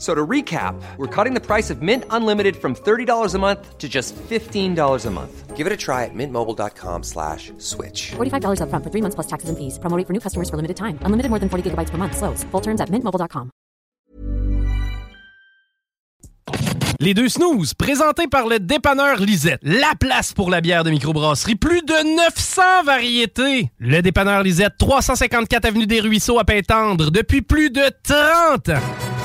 So to recap, we're cutting the price of Mint Unlimited from $30 a month to just $15 a month. Give it a try at mintmobile.com slash switch. $45 upfront for three months plus taxes and fees. Promo rate for new customers for limited time. Unlimited more than 40 gigabytes per month. Slows. Full terms at mintmobile.com. Les deux snooze, présentés par le dépanneur Lisette. La place pour la bière de microbrasserie. Plus de 900 variétés. Le dépanneur Lisette, 354 Avenue des Ruisseaux à Pintendre, depuis plus de 30 ans.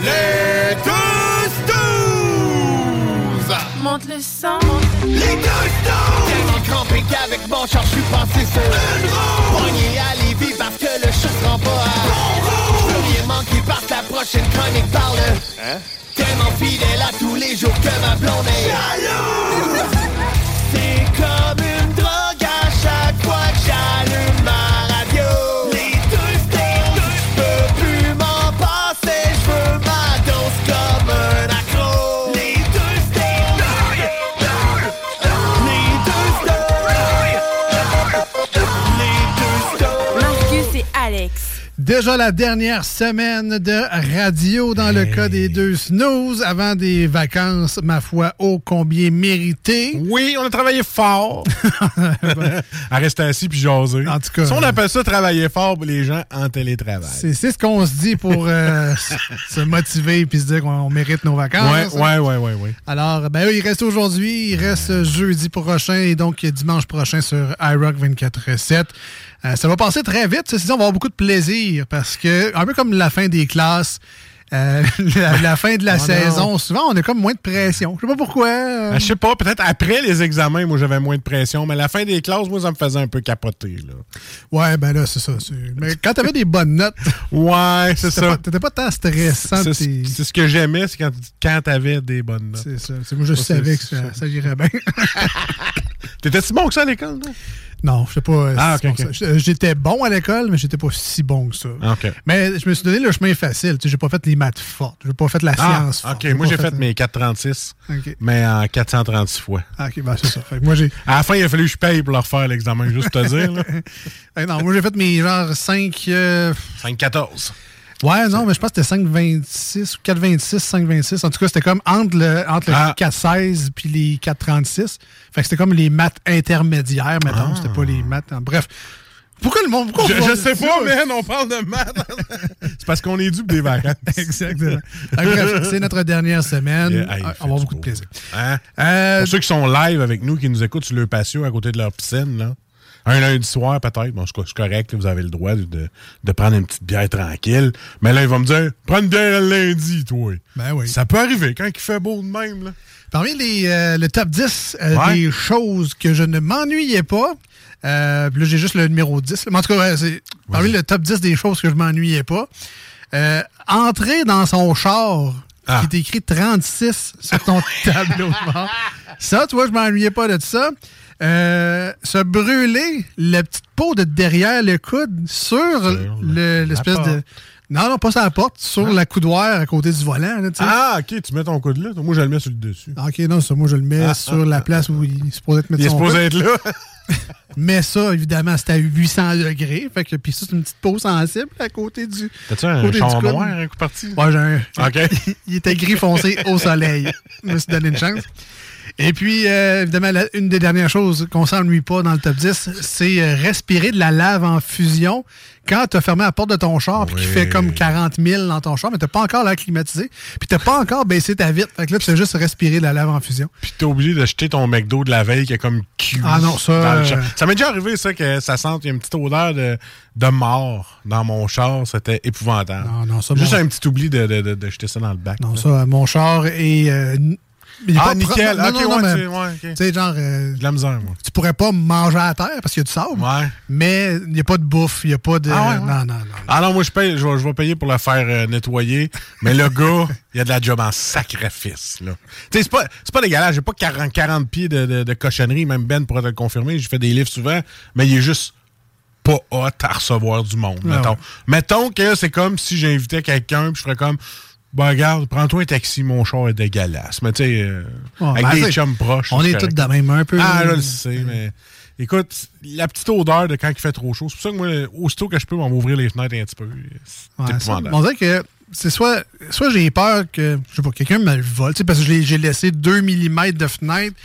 Les deux snooze! Monte le sang. Les deux snooze! Tellement crampé qu'avec mon char, je suis passé sur une roue. Poigné à Lévis parce que le chat se rend pas à bon rouge. Plus rien manqué par ta prochaine chronique parle. Hein? Tellement fidèle à tous les jours que ma blonde est. Alex. Déjà la dernière semaine de radio dans le cas des deux snooze avant des vacances, ma foi, ô combien méritées. Oui, on a travaillé fort. à rester assis puis jaser. En tout cas, Si on appelle ça travailler fort pour les gens en télétravail. C'est ce qu'on se dit pour euh, se motiver puis se dire qu'on mérite nos vacances. Ouais, ouais, ouais, ouais, ouais. Alors, ben eux, il reste aujourd'hui, il reste jeudi prochain et donc dimanche prochain sur iRock 24-7. Euh, ça va passer très vite. Ceci dit, on va avoir beaucoup de plaisir parce que, un peu comme la fin des classes, euh, la, la fin de la Oh non. saison, souvent, on a comme moins de pression. Je sais pas pourquoi. euh, Ben, je sais pas, peut-être après les examens, moi j'avais moins de pression, mais la fin des classes, moi ça me faisait un peu capoter. Là. Ouais, ben là, c'est ça. c'est- Mais quand t'avais des bonnes notes, Ouais, c'est ça. pas- t'étais pas tant stressant. C'est c'est ce que j'aimais, c'est quand, quand t'avais des bonnes notes. C'est ça. C'est- Moi, je Ça, savais c'est- que ça, ça irait bien. T'étais si bon que ça à l'école, toi? Non, je sais pas. euh, Ah, si ok, bon ok. que ça. Euh, J'étais bon à l'école, mais j'étais pas si bon que ça. Ah. Mais je me suis donné le chemin facile. J'ai pas fait les maths fortes. J'ai pas fait la Ah, science forte. OK. Moi, j'ai fait mes 436, OK. mais en 436 fois. Ah, OK, ben c'est ça. Fait que moi, j'ai. À la fin, il a fallu que je paye pour leur faire l'examen, juste te dire. là. Eh non, moi, j'ai fait mes genre 5. euh, 5-14. Ouais, non, mais je pense que c'était 5,26 ou 4,26, 5,26. En tout cas, c'était comme entre le, entre le Ah. 4,16 puis les 4,36. Fait que c'était comme les maths intermédiaires, mettons. Ah. C'était pas les maths. en- Bref. Pourquoi le monde. Pourquoi Je, je sais pas, man, on parle de maths. c'est parce qu'on est dû des vacances. Exactement. Bref, c'est notre dernière semaine. Yeah, hey, on va fait avoir beaucoup de plaisir. Hein? Euh, Pour ceux qui sont live avec nous, qui nous écoutent sur le patio à côté de leur piscine, là. Un lundi soir, peut-être. Bon, c'est c'est correct, là, vous avez le droit de, de- prendre une petite bière tranquille. Mais là, il va me dire Prends une bière le lundi, toi. Ben oui. Ça peut arriver quand il fait beau de même, là. Parmi les, euh, le top 10 euh, Ouais. des choses que je ne m'ennuyais pas, euh, puis là j'ai juste le numéro 10, là. mais en tout cas, c'est parmi le top 10 des choses que je m'ennuyais pas, entrer dans son char Ah. qui est écrit 36 sur ton tableau de bord. Ça, tu vois, je m'ennuyais pas de ça. Euh, se brûler la petite peau de derrière le coude sur le- l'espèce la de... Non, non, pas sur la porte, sur la coudoir à côté du volant. Là. Ah, OK, tu mets ton coude là. Moi, je le mets sur le dessus. Ah, OK, non, ça, moi, je le mets Ah, sur ah, la place où il est supposé être mettre Il est supposé être là. Mais ça, évidemment, c'est à 800 degrés. Fait que, puis ça, c'est une petite peau sensible à côté du. T'as-tu un côté du char coude. noir, un coup parti? Ouais, j'ai un. OK. il était gris foncé au soleil. Je me suis donné une chance. Et puis, euh, évidemment, la- une des dernières choses qu'on s'ennuie pas dans le top 10, c'est euh, respirer de la lave en fusion quand tu as fermé la porte de ton char puis qu'il Oui. fait comme 40 000 dans ton char, mais tu pas encore l'air climatisé, puis tu pas encore baissé ta vitre. Fait que là, tu juste respirer de la lave en fusion. Puis t'es obligé d'acheter ton McDo de la veille qui est comme cuit. Ah non, ça, dans le euh, char. Ça m'est déjà arrivé, ça, que ça sente, il y a une petite odeur de, de mort dans mon char. C'était épouvantable. Non, non, ça, Juste mon- un petit oubli de, de, de, jeter ça dans le bac. Non, là. ça, mon char est. euh, il est Ah, pas nickel. Ok, Non, ouais, tu- ouais, ok. Tu sais, genre, euh, De la misère, moi. tu pourrais pas manger à terre parce qu'il y a du sable, Ouais. mais il n'y a pas de bouffe, il n'y a pas de. Ah ouais, ouais. Non, non, non. Ah non, moi, je paye, je vais, je vais payer pour le faire euh, nettoyer. Mais le gars, il a de la job en sacrifice, là. Tu sais, c'est pas, pas dégueulasse. J'ai pas 40, 40 pieds de, de, de cochonnerie. Même Ben pourrait te le confirmer. J'ai fait des livres souvent. Mais il est juste pas hot à recevoir du monde, Ah mettons. Mettons que c'est comme si j'invitais quelqu'un, puis je ferais comme, bah regarde, prends-toi un taxi, mon char est dégueulasse. Mais tu sais, euh, Ouais, avec ben, des chums proches. On est tous correct. de même un peu. Ah, je le sais, mais écoute, la petite odeur de quand il fait trop chaud, c'est pour ça que moi, aussitôt que je peux, on va m'ouvrir les fenêtres un petit peu. C'est Ouais, ça, on dirait que c'est soit, soit j'ai peur que, je sais pas, quelqu'un me le vole, parce que j'ai laissé 2 mm de fenêtre.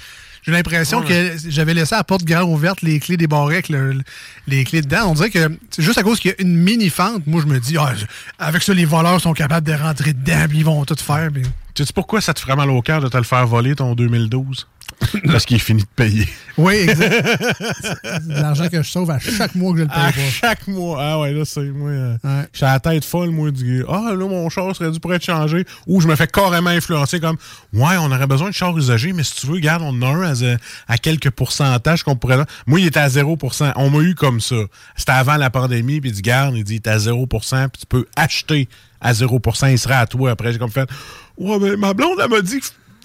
J'ai l'impression que j'avais laissé la porte grande ouverte, les clés des barrettes, le- les clés dedans. On dirait que c'est juste à cause qu'il y a une mini fente. Moi, je me dis, ah, avec ça, les voleurs sont capables de rentrer dedans, puis ils vont tout faire. puis- Tu sais pourquoi ça te ferait mal au cœur de te le faire voler ton 2012? Parce qu'il est fini de payer. Oui, exact. de l'argent que je sauve à chaque mois que je le paye À pas. chaque mois. Ah ouais, là, c'est moi. euh, Ouais. J'ai la tête folle, moi, du Ah, là, mon char serait dû pour être changé. Ou je me fais carrément influencer comme Ouais, on aurait besoin de char usagé, mais si tu veux, regarde, on en a un à, à quelques pourcentages qu'on pourrait. Moi, il était à 0% On m'a eu comme ça. C'était avant la pandémie, puis il dit Garde, il dit, il est à 0% puis tu peux acheter à 0% il sera à toi. Après, j'ai comme fait Ouais, mais ma blonde, elle m'a dit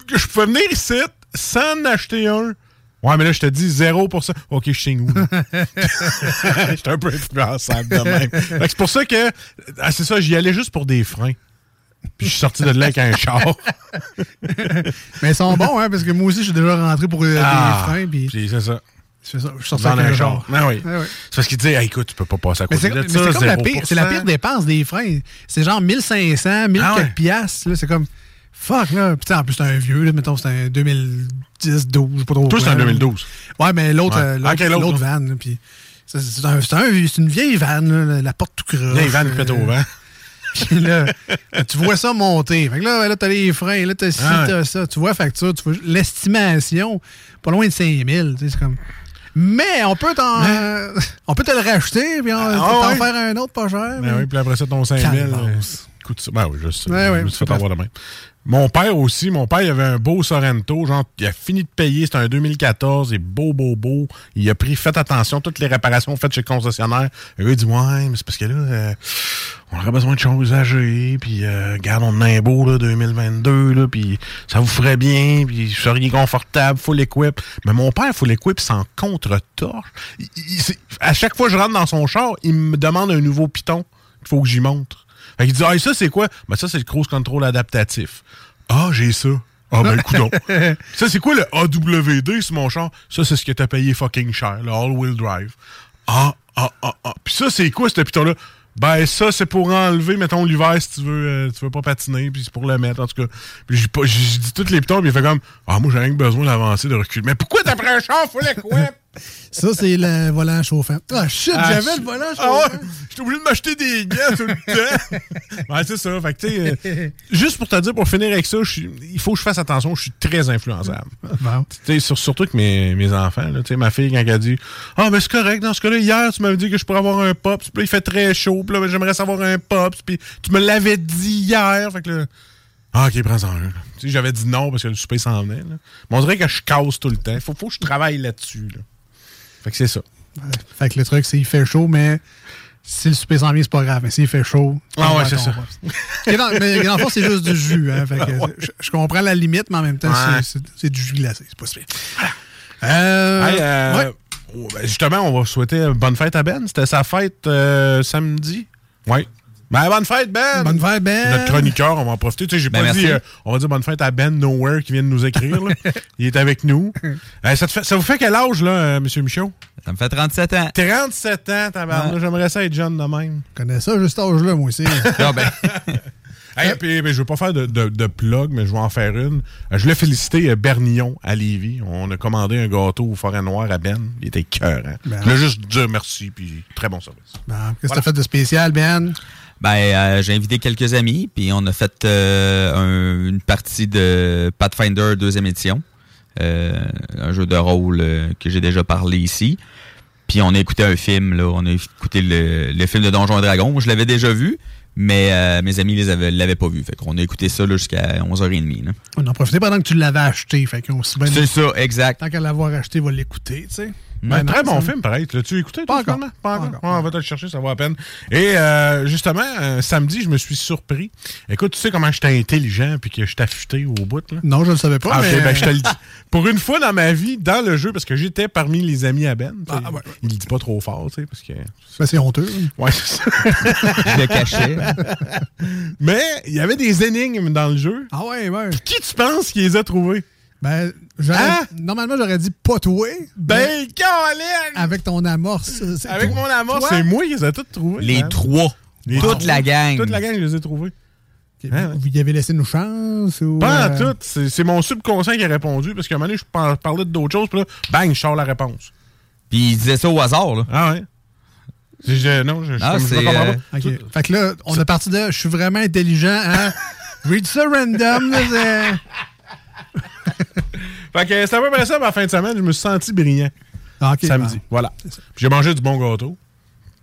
que je pouvais venir ici sans en acheter un. Ouais, mais là, je te dis 0 OK, je signe où? J'étais un peu influençable de même. C'est pour ça que, ah, c'est ça, j'y allais juste pour des freins. Puis je suis sorti de là avec un char. Mais ils sont bons, hein, parce que moi aussi, je suis déjà rentré pour euh, Ah, des freins, puis Puis c'est ça. je fais ça, je suis sorti avec un char. Ah oui. Ah oui. C'est parce qu'il dit, Hey, écoute, tu peux pas passer à côté c'est de ça. c'est la 0%. pire, c'est la pire dépense des freins. C'est genre 1500, 1000 Ah ouais. piastres. C'est comme, fuck, là. Putain, en plus, c'est un vieux, là, mettons, c'est un 2010, 12, je sais pas trop. Toi, c'est un là. 2012. Ouais, mais l'autre, Ouais. euh, l'autre, Ok, l'autre, van, puis c'est un- un- une vieille van, là, la, la porte tout croche. Ivan qui pète au vent. Puis là, tu vois ça monter. Fait que là, là t'as les freins, là, t'as ci, Ah ouais. t'as ça. Tu vois facture, tu vois l'estimation, pas loin de 5000. tu sais, C'est comme. Mais on peut t'en. euh, on peut te le racheter, puis on, Ah t'en faire un autre pas cher. Ben mais- oui, puis après ça, ton 5000. Calvasse. euh, coûte ça. Ben oui, je sais. Ouais, je ouais, me suis Mon père aussi, mon père, il avait un beau Sorrento. Genre, il a fini de payer. C'était un 2014. Il est beau, beau, beau. Il a pris, faites attention, toutes les réparations faites chez le concessionnaire. Le gars, il dit, ouais, mais c'est parce que là, euh, on aurait besoin de choses usagées. Puis, euh, regarde, on a un beau, là, 2022, là. Puis, ça vous ferait bien. Puis, vous seriez confortable, full equip. Mais mon père, full equip, sans contre-torche. Il- il- à chaque fois que je rentre dans son char, il me demande un nouveau piton qu'il faut que j'y montre. Fait qu'il dit, ah, et ça, c'est quoi? Ben, ça, c'est le cruise control adaptatif. Ah, j'ai ça. Ah, ben, le coudon. ça, c'est quoi le AWD sur mon char? Ça, c'est ce que t'as payé fucking cher, le all-wheel drive. Ah, ah, ah, ah. Puis ça, c'est quoi, ce piton-là? Ben, ça, c'est pour enlever, mettons, l'hiver, si tu veux, euh, tu veux pas patiner, puis c'est pour le mettre, en tout cas. Puis j'ai pas- j'ai dit tous les pitons, puis il fait comme, ah, moi, j'ai rien que besoin d'avancer, de reculer. Mais pourquoi t'as pris un char, faut le quoi? Ça, c'est le volant chauffant. Ah, shit, Ah, j'avais je- le volant Ah chauffant. ouais, j'étais obligé de m'acheter des gants tout le temps. ouais, c'est ça. Fait que, tu sais, euh, juste pour te dire, pour finir avec ça, il faut que je fasse attention, je suis très influençable. Sur- surtout que mes, mes enfants, là, ma fille, quand elle a dit Ah, ben c'est correct, dans ce cas-là, hier, tu m'avais dit que je pourrais avoir un puis là, il fait très chaud, puis là, j'aimerais savoir un pops, puis tu me l'avais dit hier. Fait que là, ah, ok, prends-en un. j'avais dit non parce que le souper s'en venait. Là. Mais on dirait que je casse tout le temps. Faut, faut que je travaille là-dessus. Là. Fait que c'est ça. Fait que le truc, c'est qu'il fait chaud, mais si le souper s'en vient, c'est pas grave. Mais s'il fait chaud. Ah ouais, c'est ça. dans- mais dans le fond, c'est juste du jus. Hein, fait que je, je comprends la limite, mais en même temps, Ouais. c'est- du jus glacé. C'est pas super. Euh, Hey, euh, ouais. oh, ben, justement, on va souhaiter une bonne fête à Ben. C'était sa fête euh, samedi? Oui. Ben, bonne fête, Ben! Bonne fête, Ben! Notre chroniqueur, on va en profiter. Tu sais, j'ai Ben, pas merci. dit, euh, on va dire bonne fête à Ben Nowhere qui vient de nous écrire. là. Il est avec nous. Euh, ça, te fait- ça vous fait quel âge, là, euh, M. Michaud? Ça me fait 37 ans. 37 ans, tabarnak. J'aimerais ça être jeune de même. Je connais ça, juste cet âge-là, moi aussi. Ah, ben, Hey, puis, ben, je veux pas faire de, de, de plug, mais je vais en faire une. Euh, Je voulais féliciter euh, Bernillon à Lévis. On a commandé un gâteau au Forêt Noire à Ben. Il était cœur. Hein? Ben. Je voulais juste dire merci, puis très bon service. Qu'est-ce que t'as fait de spécial, Ben? Ben, euh, j'ai invité quelques amis, puis on a fait euh, un- une partie de Pathfinder deuxième édition, euh, un jeu de rôle que j'ai déjà parlé ici. Puis on a écouté un film, là, on a écouté le, film de Donjons et Dragons. Je l'avais déjà vu, mais euh, mes amis les avaient, l'avaient pas vu. Fait qu'on a écouté ça là, jusqu'à 11h30. là. On en profitait pendant que tu l'avais acheté. Fait qu'on C'est ça, exact. Tant qu'à l'avoir acheté, va l'écouter, tu sais. Ben, Ben très bon film, pareil. L'as-tu écouté? Pas toi, encore. Pas encore. Pas encore. Ouais, on va te le chercher, ça vaut la peine. Et euh, justement, euh, samedi, je me suis surpris. Écoute, tu sais comment j'étais intelligent puis que j'étais affûté au bout, là? Non, je ne le savais pas. Ah, ben, je te le dis. Pour une fois dans ma vie, dans le jeu, parce que j'étais parmi les amis à Ben. Ah, ouais. Il le dit pas trop fort, tu sais, parce que. Ben, c'est honteux. Ouais, c'est ça. Je le cachais. Mais il y avait des énigmes dans le jeu. Ah ouais, ouais. Qui tu penses qui les a trouvées? Ben, j'aurais- Hein? normalement, j'aurais dit pas toi. Ben, Colin! Avec ton amorce. c'est Avec toi. mon amour, Toi? c'est moi qui les ai toutes trouvées. Les man. trois. Les Toute trois. la gang. Toute la gang, je les ai trouvées. Hein, Vous y avez laissé nos chances ou. Pas en euh, tout. C'est mon subconscient qui a répondu parce qu'à un moment donné, je par- parlais d'autres choses, puis là, bang, je sors la réponse. Puis il disait ça au hasard. Là. Ah ouais? Je- non, je, Ah, je euh, pas. OK. Fait que là, on est parti de. Je suis vraiment intelligent à. Read ça random. là, c'est- Fait que c'est à peu près ça, ma fin de semaine, je me suis senti brillant. Ah, OK. samedi. ben, Voilà. Puis j'ai mangé du bon gâteau.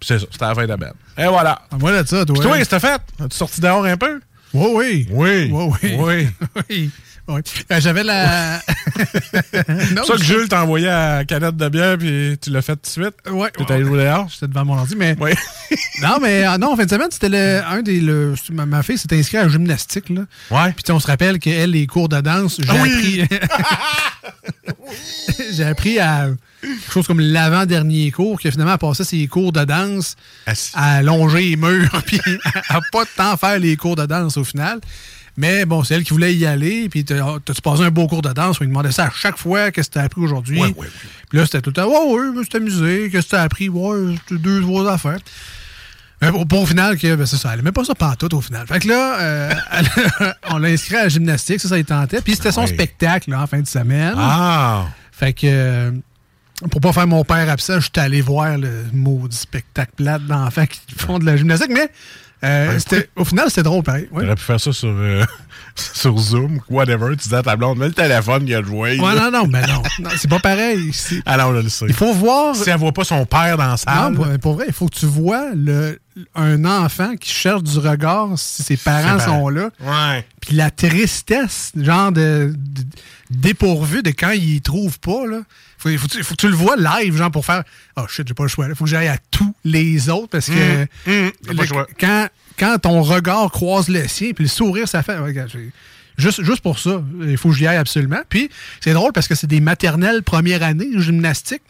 Puis c'est ça, c'était la fin de la belle. Et voilà. ah, Voilà de ça, toi. Puis toi, qu'est-ce que t'as fait? As-tu sorti dehors un peu? Oui, oui. Oui. Oui, oui. Oui. Oui. oui. Euh, J'avais la. C'est non, ça que Jules t'a envoyé à la canette de bière, puis tu l'as fait tout de suite? Ouais. T'es allé jouer dehors? J'étais devant mon ordi, mais. Oui. non, mais euh, non, en fin de semaine, c'était le, un des. Le, ma, ma fille s'est inscrite à la gymnastique, là. Ouais. Puis tu on se rappelle qu'elle, les cours de danse, j'ai Ah oui! appris. j'ai appris à quelque chose comme l'avant-dernier cours, que finalement, elle passait ses cours de danse Assis. à longer les murs, puis à pas tant faire les cours de danse au final. Mais bon, c'est elle qui voulait y aller, puis t'as- t'as-tu passé un beau cours de danse? On lui demandait ça à chaque fois, qu'est-ce que t'as appris aujourd'hui? Ouais, ouais, ouais. Puis là, c'était tout le temps, ouais, ouais, je amusé, qu'est-ce que t'as appris? Ouais, c'était deux, trois affaires. Mais pour, pour au final, que, ben, c'est ça, elle aimait pas ça pantoute au final. Fait que là, euh, elle- on l'a inscrit à la gymnastique, ça, ça y tentait. Puis c'était son spectacle, là, en fin de semaine. Ah! Fait que, euh, pour pas faire mon père absent, je suis allé voir le maudit spectacle plate d'enfants qui font de la gymnastique. Mais euh, c'était- au final, c'était drôle, pareil. Ouais. T'aurais pu faire ça sur, euh, sur Zoom, whatever. Tu disais à ta blonde, mets le téléphone, il y a le. Ouais, non, non, mais non. non c'est pas pareil. C'est- Ah non, je le. Il faut voir. Si elle voit pas son père dans la Non, salle. pour, pour vrai, il faut que tu vois le, un enfant qui cherche du regard si ses parents parents. sont là. Ouais. Puis la tristesse, genre de, de- dépourvu de quand il y trouve pas, là. Faut, faut, faut que tu le vois live, genre, pour faire Oh shit, j'ai pas le choix. Il faut que j'aille à tous les autres parce que Mmh, mmh, le- le choix. quand, quand ton regard croise le sien, puis le sourire, ça fait. regarde, Juste, juste pour ça, il faut que j'y aille absolument. Puis c'est drôle parce que c'est des maternelles première année gymnastique.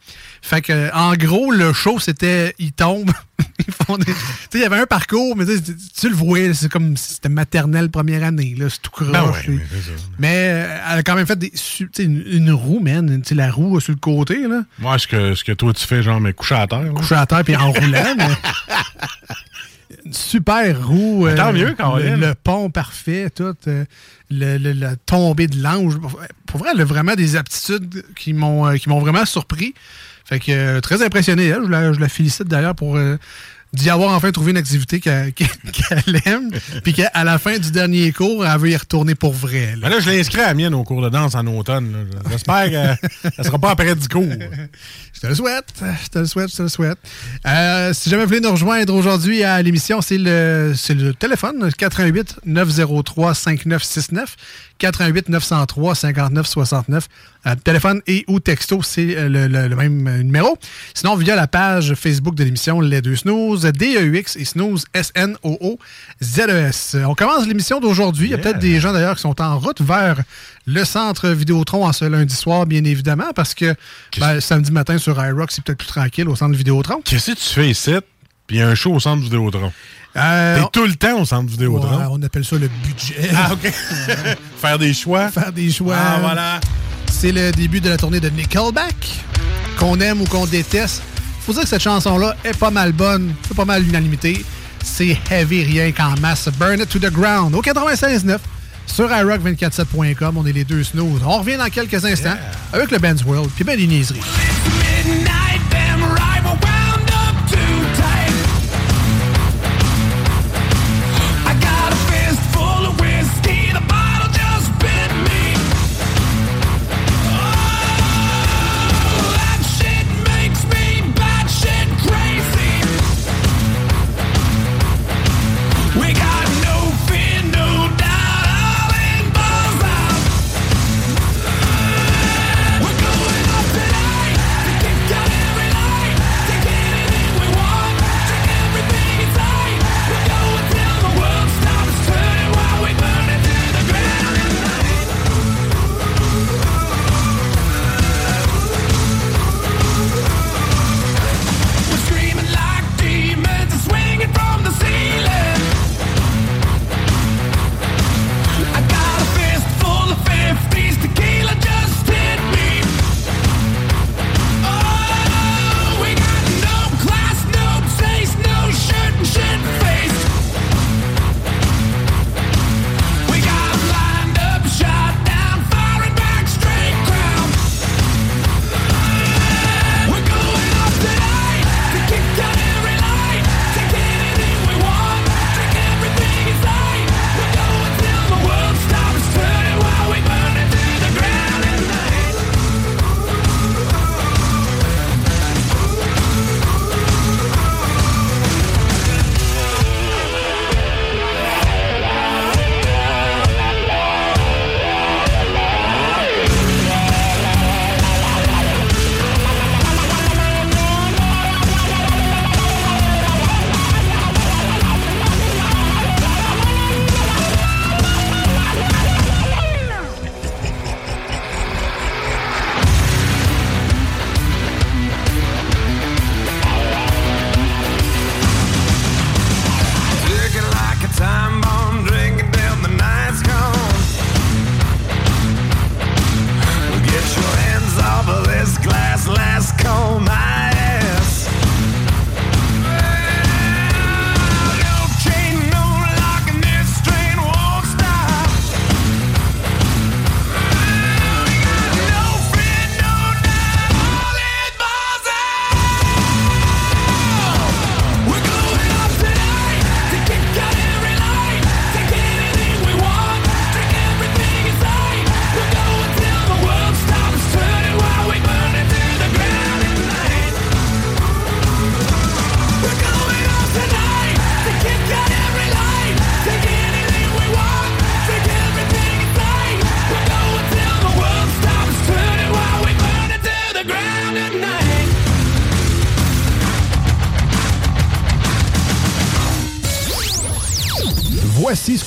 Fait que en gros, le show, c'était ils tombent. ils font des- Tu sais, il y avait un parcours, mais tu le voyais, c'est comme si c'était maternelle première année. Là, c'est tout croche. Ben ouais, mais euh, elle a quand même fait des, une, une roue, man. Tu sais, la roue sur le côté, là. Moi, ce que, ce que toi, tu fais, genre, mais couché à terre. Couché à terre puis en roulant. mais- Une super roue. Tant euh, mieux, le, Caroline. le pont parfait, tout. euh, le, le- la tombée de l'ange. Pour- vrai, elle a vraiment des aptitudes qui m'ont euh, qui m'ont vraiment surpris. Fait que euh, très impressionné, elle. Je la, je la félicite d'ailleurs pour euh, d'y avoir enfin trouvé une activité qu'elle qu'elle aime. Puis qu'à la fin du dernier cours, elle veut y retourner pour vrai. là. Mais là, je l'ai inscrit à la mienne au cours de danse en automne. J'espère que ça sera pas après du cours. Je te le souhaite. Je te le souhaite, je te le souhaite. Euh, si jamais vous voulez nous rejoindre aujourd'hui à l'émission, c'est le, le téléphone 88 903 5969. 88 903 59 69. Euh, téléphone et ou texto, c'est euh, le, le- le même euh, numéro. Sinon, via la page Facebook de l'émission Les Deux Snooze, D-E-U-X et Snooze, S-N-O-O-Z-E-S. On commence l'émission d'aujourd'hui. Il y a peut-être des gens d'ailleurs qui sont en route vers le centre Vidéotron en ce lundi soir, bien évidemment, parce que ben, samedi matin sur iRock, c'est peut-être plus tranquille au centre Vidéotron. Qu'est-ce que tu fais ici? Puis il y a un show au centre Vidéotron? Euh, tout le temps au centre Vidéotron. Ouais, on appelle ça le budget. Ah, OK. Faire des choix. Faire des choix. Ah, voilà. C'est le début de la tournée de Nickelback. Qu'on aime ou qu'on déteste, faut dire que cette chanson-là est pas mal bonne, fait pas mal l'unanimité. C'est heavy rien qu'en masse. Burn it to the ground. Au 96.9 sur iRock247.com. On est les deux snooze. On revient dans quelques instants avec le Ben's World puis ben des niaiseries. Ben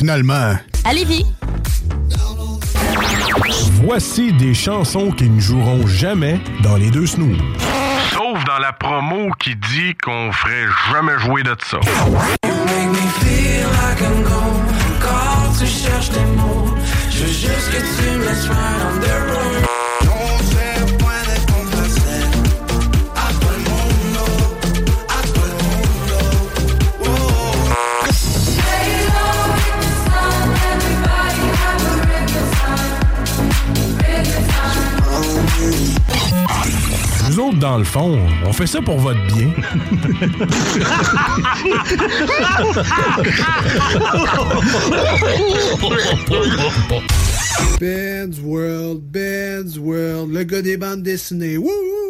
finalement. Allez-y! Voici des chansons qui ne joueront jamais dans les deux snooze. Sauf dans la promo qui dit qu'on ferait jamais jouer de ça. Juste que tu me laisses. dans le fond, on fait ça pour votre bien. Ben's World, Ben's World, le gars des bandes dessinées. Wouhou!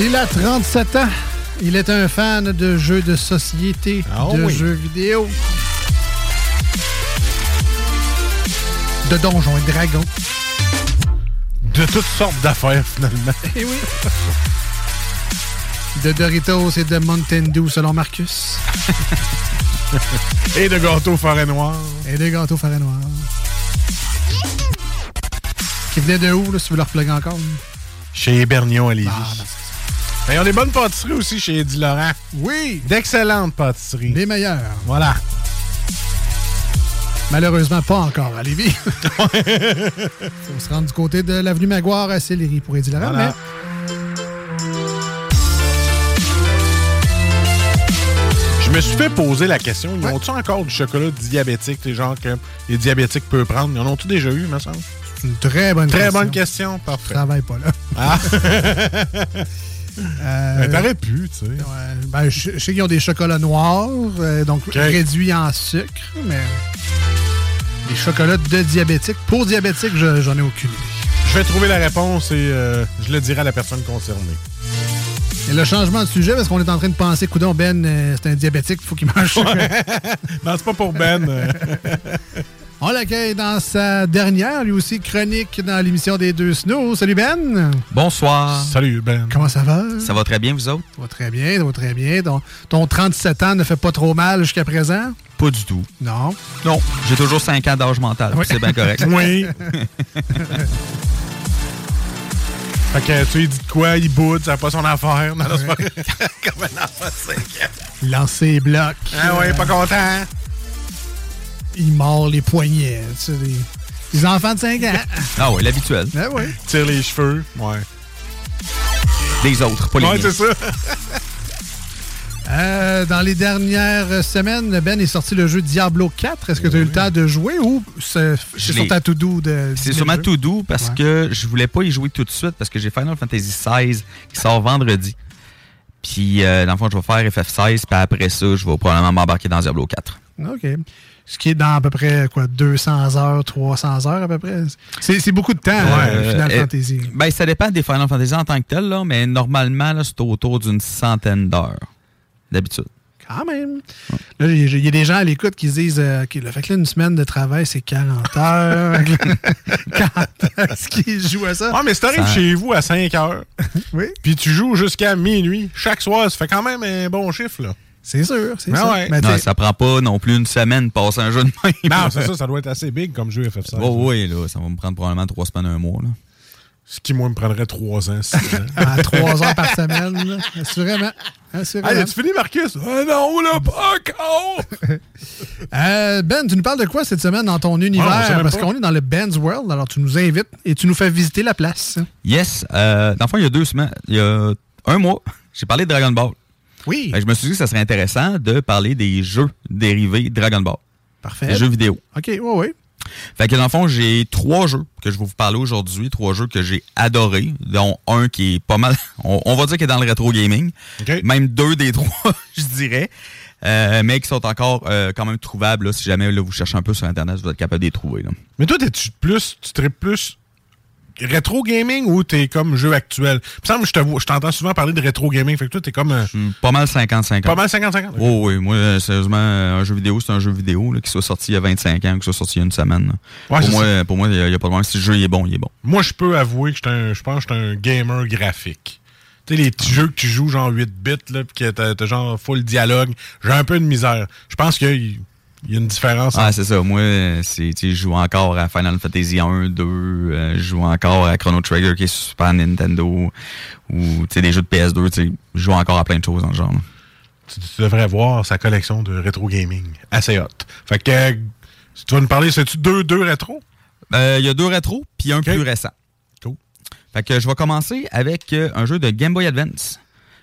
Il a 37 ans. Il est un fan de jeux de société, Ah de oui. jeux vidéo, de donjons et dragons. De toutes sortes d'affaires, finalement. Eh oui. De Doritos et de Mountain Dew, selon Marcus. Et de gâteaux forêt noire. Et de gâteaux forêt noire. Qui venait de où, là, si veux leur plugger encore? Chez Bernion à Lévis. Ah, Mais ils ont des bonnes pâtisseries aussi chez Eddie Laurent. Oui. D'excellentes pâtisseries. Les meilleurs. Voilà. Malheureusement, pas encore à Lévis. Faut se rendre du côté de l'avenue Maguire à Sillery pour Eddie Laurent, Voilà. Je me suis fait poser la question, ils ont-tu encore du chocolat diabétique, les gens que les diabétiques peuvent prendre? Ils en ont-tu déjà eu, me semble? C'est une très bonne Très question. bonne question, Je parfait. travaille pas là. Ah. Euh, Ben, T'aurais pu, tu sais. ouais, ben, je je sais qu'ils ont des chocolats noirs, euh, donc réduits en sucre, mais les chocolats de diabétiques, pour diabétiques, je- j'en ai aucune idée. Je vais trouver la réponse et euh, je le dirai à la personne concernée. Et le changement de sujet, parce qu'on est en train de penser, coudon, Ben, euh, c'est un diabétique, il faut qu'il mange. non, c'est pas pour Ben. On l'accueille dans sa dernière, lui aussi, chronique dans l'émission des deux snows. Salut Ben! Bonsoir. Salut Ben. Comment ça va? Ça va très bien, vous autres? Ça va très bien, ça va très bien. Ton, ton 37 ans ne fait pas trop mal jusqu'à présent? Pas du tout. Non. Non, j'ai toujours 5 ans d'âge mental. Oui. C'est bien correct. Oui. Fait que tu lui dis de quoi, il boude, ça n'a pas son affaire. Non, c'est pas- Comme un enfant de 5 ans. Lancer les blocs. Ah ouais, pas content. Il mord les poignets. Tu sais, les, les enfants de 5 ans. Ah oui, l'habituel. Ah ouais. Tire les cheveux. Ouais. Des autres, pas les Ouais, c'est ça. Euh, dans les dernières semaines, Ben est sorti le jeu Diablo 4. Est-ce que tu as eu le temps de jouer ou c'est sur ta to-do de. C'est sur ma to do parce Ouais. que je voulais pas y jouer tout de suite parce que j'ai Final Fantasy XVI qui sort vendredi. Puis, euh, dans le fond, je vais faire FF16, puis après ça, je vais probablement m'embarquer dans Diablo 4. OK. Ce qui est dans à peu près quoi, 200 heures, 300 heures à peu près. C'est beaucoup de temps, euh, Final euh, Fantasy. Ben, ça dépend des Final Fantasy en tant que tel, là, mais normalement, là, c'est autour d'une centaine d'heures, d'habitude. Quand même. Là, il y, a- il y a des gens à l'écoute qui se disent euh, OK, là, fait que là, une semaine de travail, c'est 40 heures. Quand est-ce qu'ils jouent à ça? Ah, mais si t'arrives Ça- chez vous à 5 heures, oui. puis tu joues jusqu'à minuit, chaque soir, ça fait quand même un bon chiffre, là. C'est sûr, c'est Ah ouais. Mais Non, ça prend pas non plus une semaine de passer un jeu de même. Non, c'est ça, ça doit être assez big comme jeu FF16. Oh, oui, là, ça va me prendre probablement trois semaines, un mois. Là. Ce qui, moi, me prendrait 3 ans, 6 ans. à 3 heures par semaine, là. assurément. assurément. Hey, as-tu fini, Marcus? Ah non, là, pas encore! Euh, ben, tu nous parles de quoi cette semaine dans ton univers? Ah, Parce qu'on est dans le Ben's World, alors tu nous invites et tu nous fais visiter la place. Yes. Euh, dans le fond, il y a deux semaines, il y a un mois, j'ai parlé de Dragon Ball. Oui. je me suis dit que ça serait intéressant de parler des jeux dérivés Dragon Ball. Parfait. Des jeux vidéo. OK, oui, oui. Fait que dans le fond, j'ai trois jeux que je vais vous parler aujourd'hui, trois jeux que j'ai adorés, dont un qui est pas mal, on, on va dire qu'il est dans le rétro gaming. Même deux des trois, je dirais. Euh, mais qui sont encore euh, quand même trouvables. là. si jamais là, vous cherchez un peu sur Internet, vous êtes capable de les trouver. Là. Mais toi, t'es-tu plus, tu traites plus rétro gaming ou t'es comme jeu actuel? Il me semble que je te je t'entends souvent parler de rétro gaming, fait que toi, t'es comme. euh, Pas mal 50-50. Pas mal 50-50. Oh oui, moi, euh, sérieusement, euh, un jeu vidéo, c'est un jeu vidéo, là, qu'il soit sorti il y a 25 ans, qu'il soit sorti il y a une semaine. Ouais, pour, moi, ça. pour moi, il n'y a, pas de problème. Si le jeu il est bon, il est bon. Moi, je peux avouer que je pense que j'étais un gamer graphique. Tu sais, les petits jeux que tu joues genre 8 bits, là, pis que t'as t'as genre full dialogue, j'ai un peu de misère. Je pense y, il y a une différence. Ah, c'est ça. Moi, c'est, je joue encore à Final Fantasy 1, 2, euh, je joue encore à Chrono Trigger qui est sur Super Nintendo, ou tu sais, des jeux de PS2, tu sais, je joue encore à plein de choses dans le genre. tu, tu devrais voir sa collection de rétro gaming. Assez hot. Fait que, euh, Tu vas nous parler, c'est-tu deux, deux rétros? Euh, Il y a deux rétros, puis un plus récent. Cool. Fait que je vais commencer avec euh, un jeu de Game Boy Advance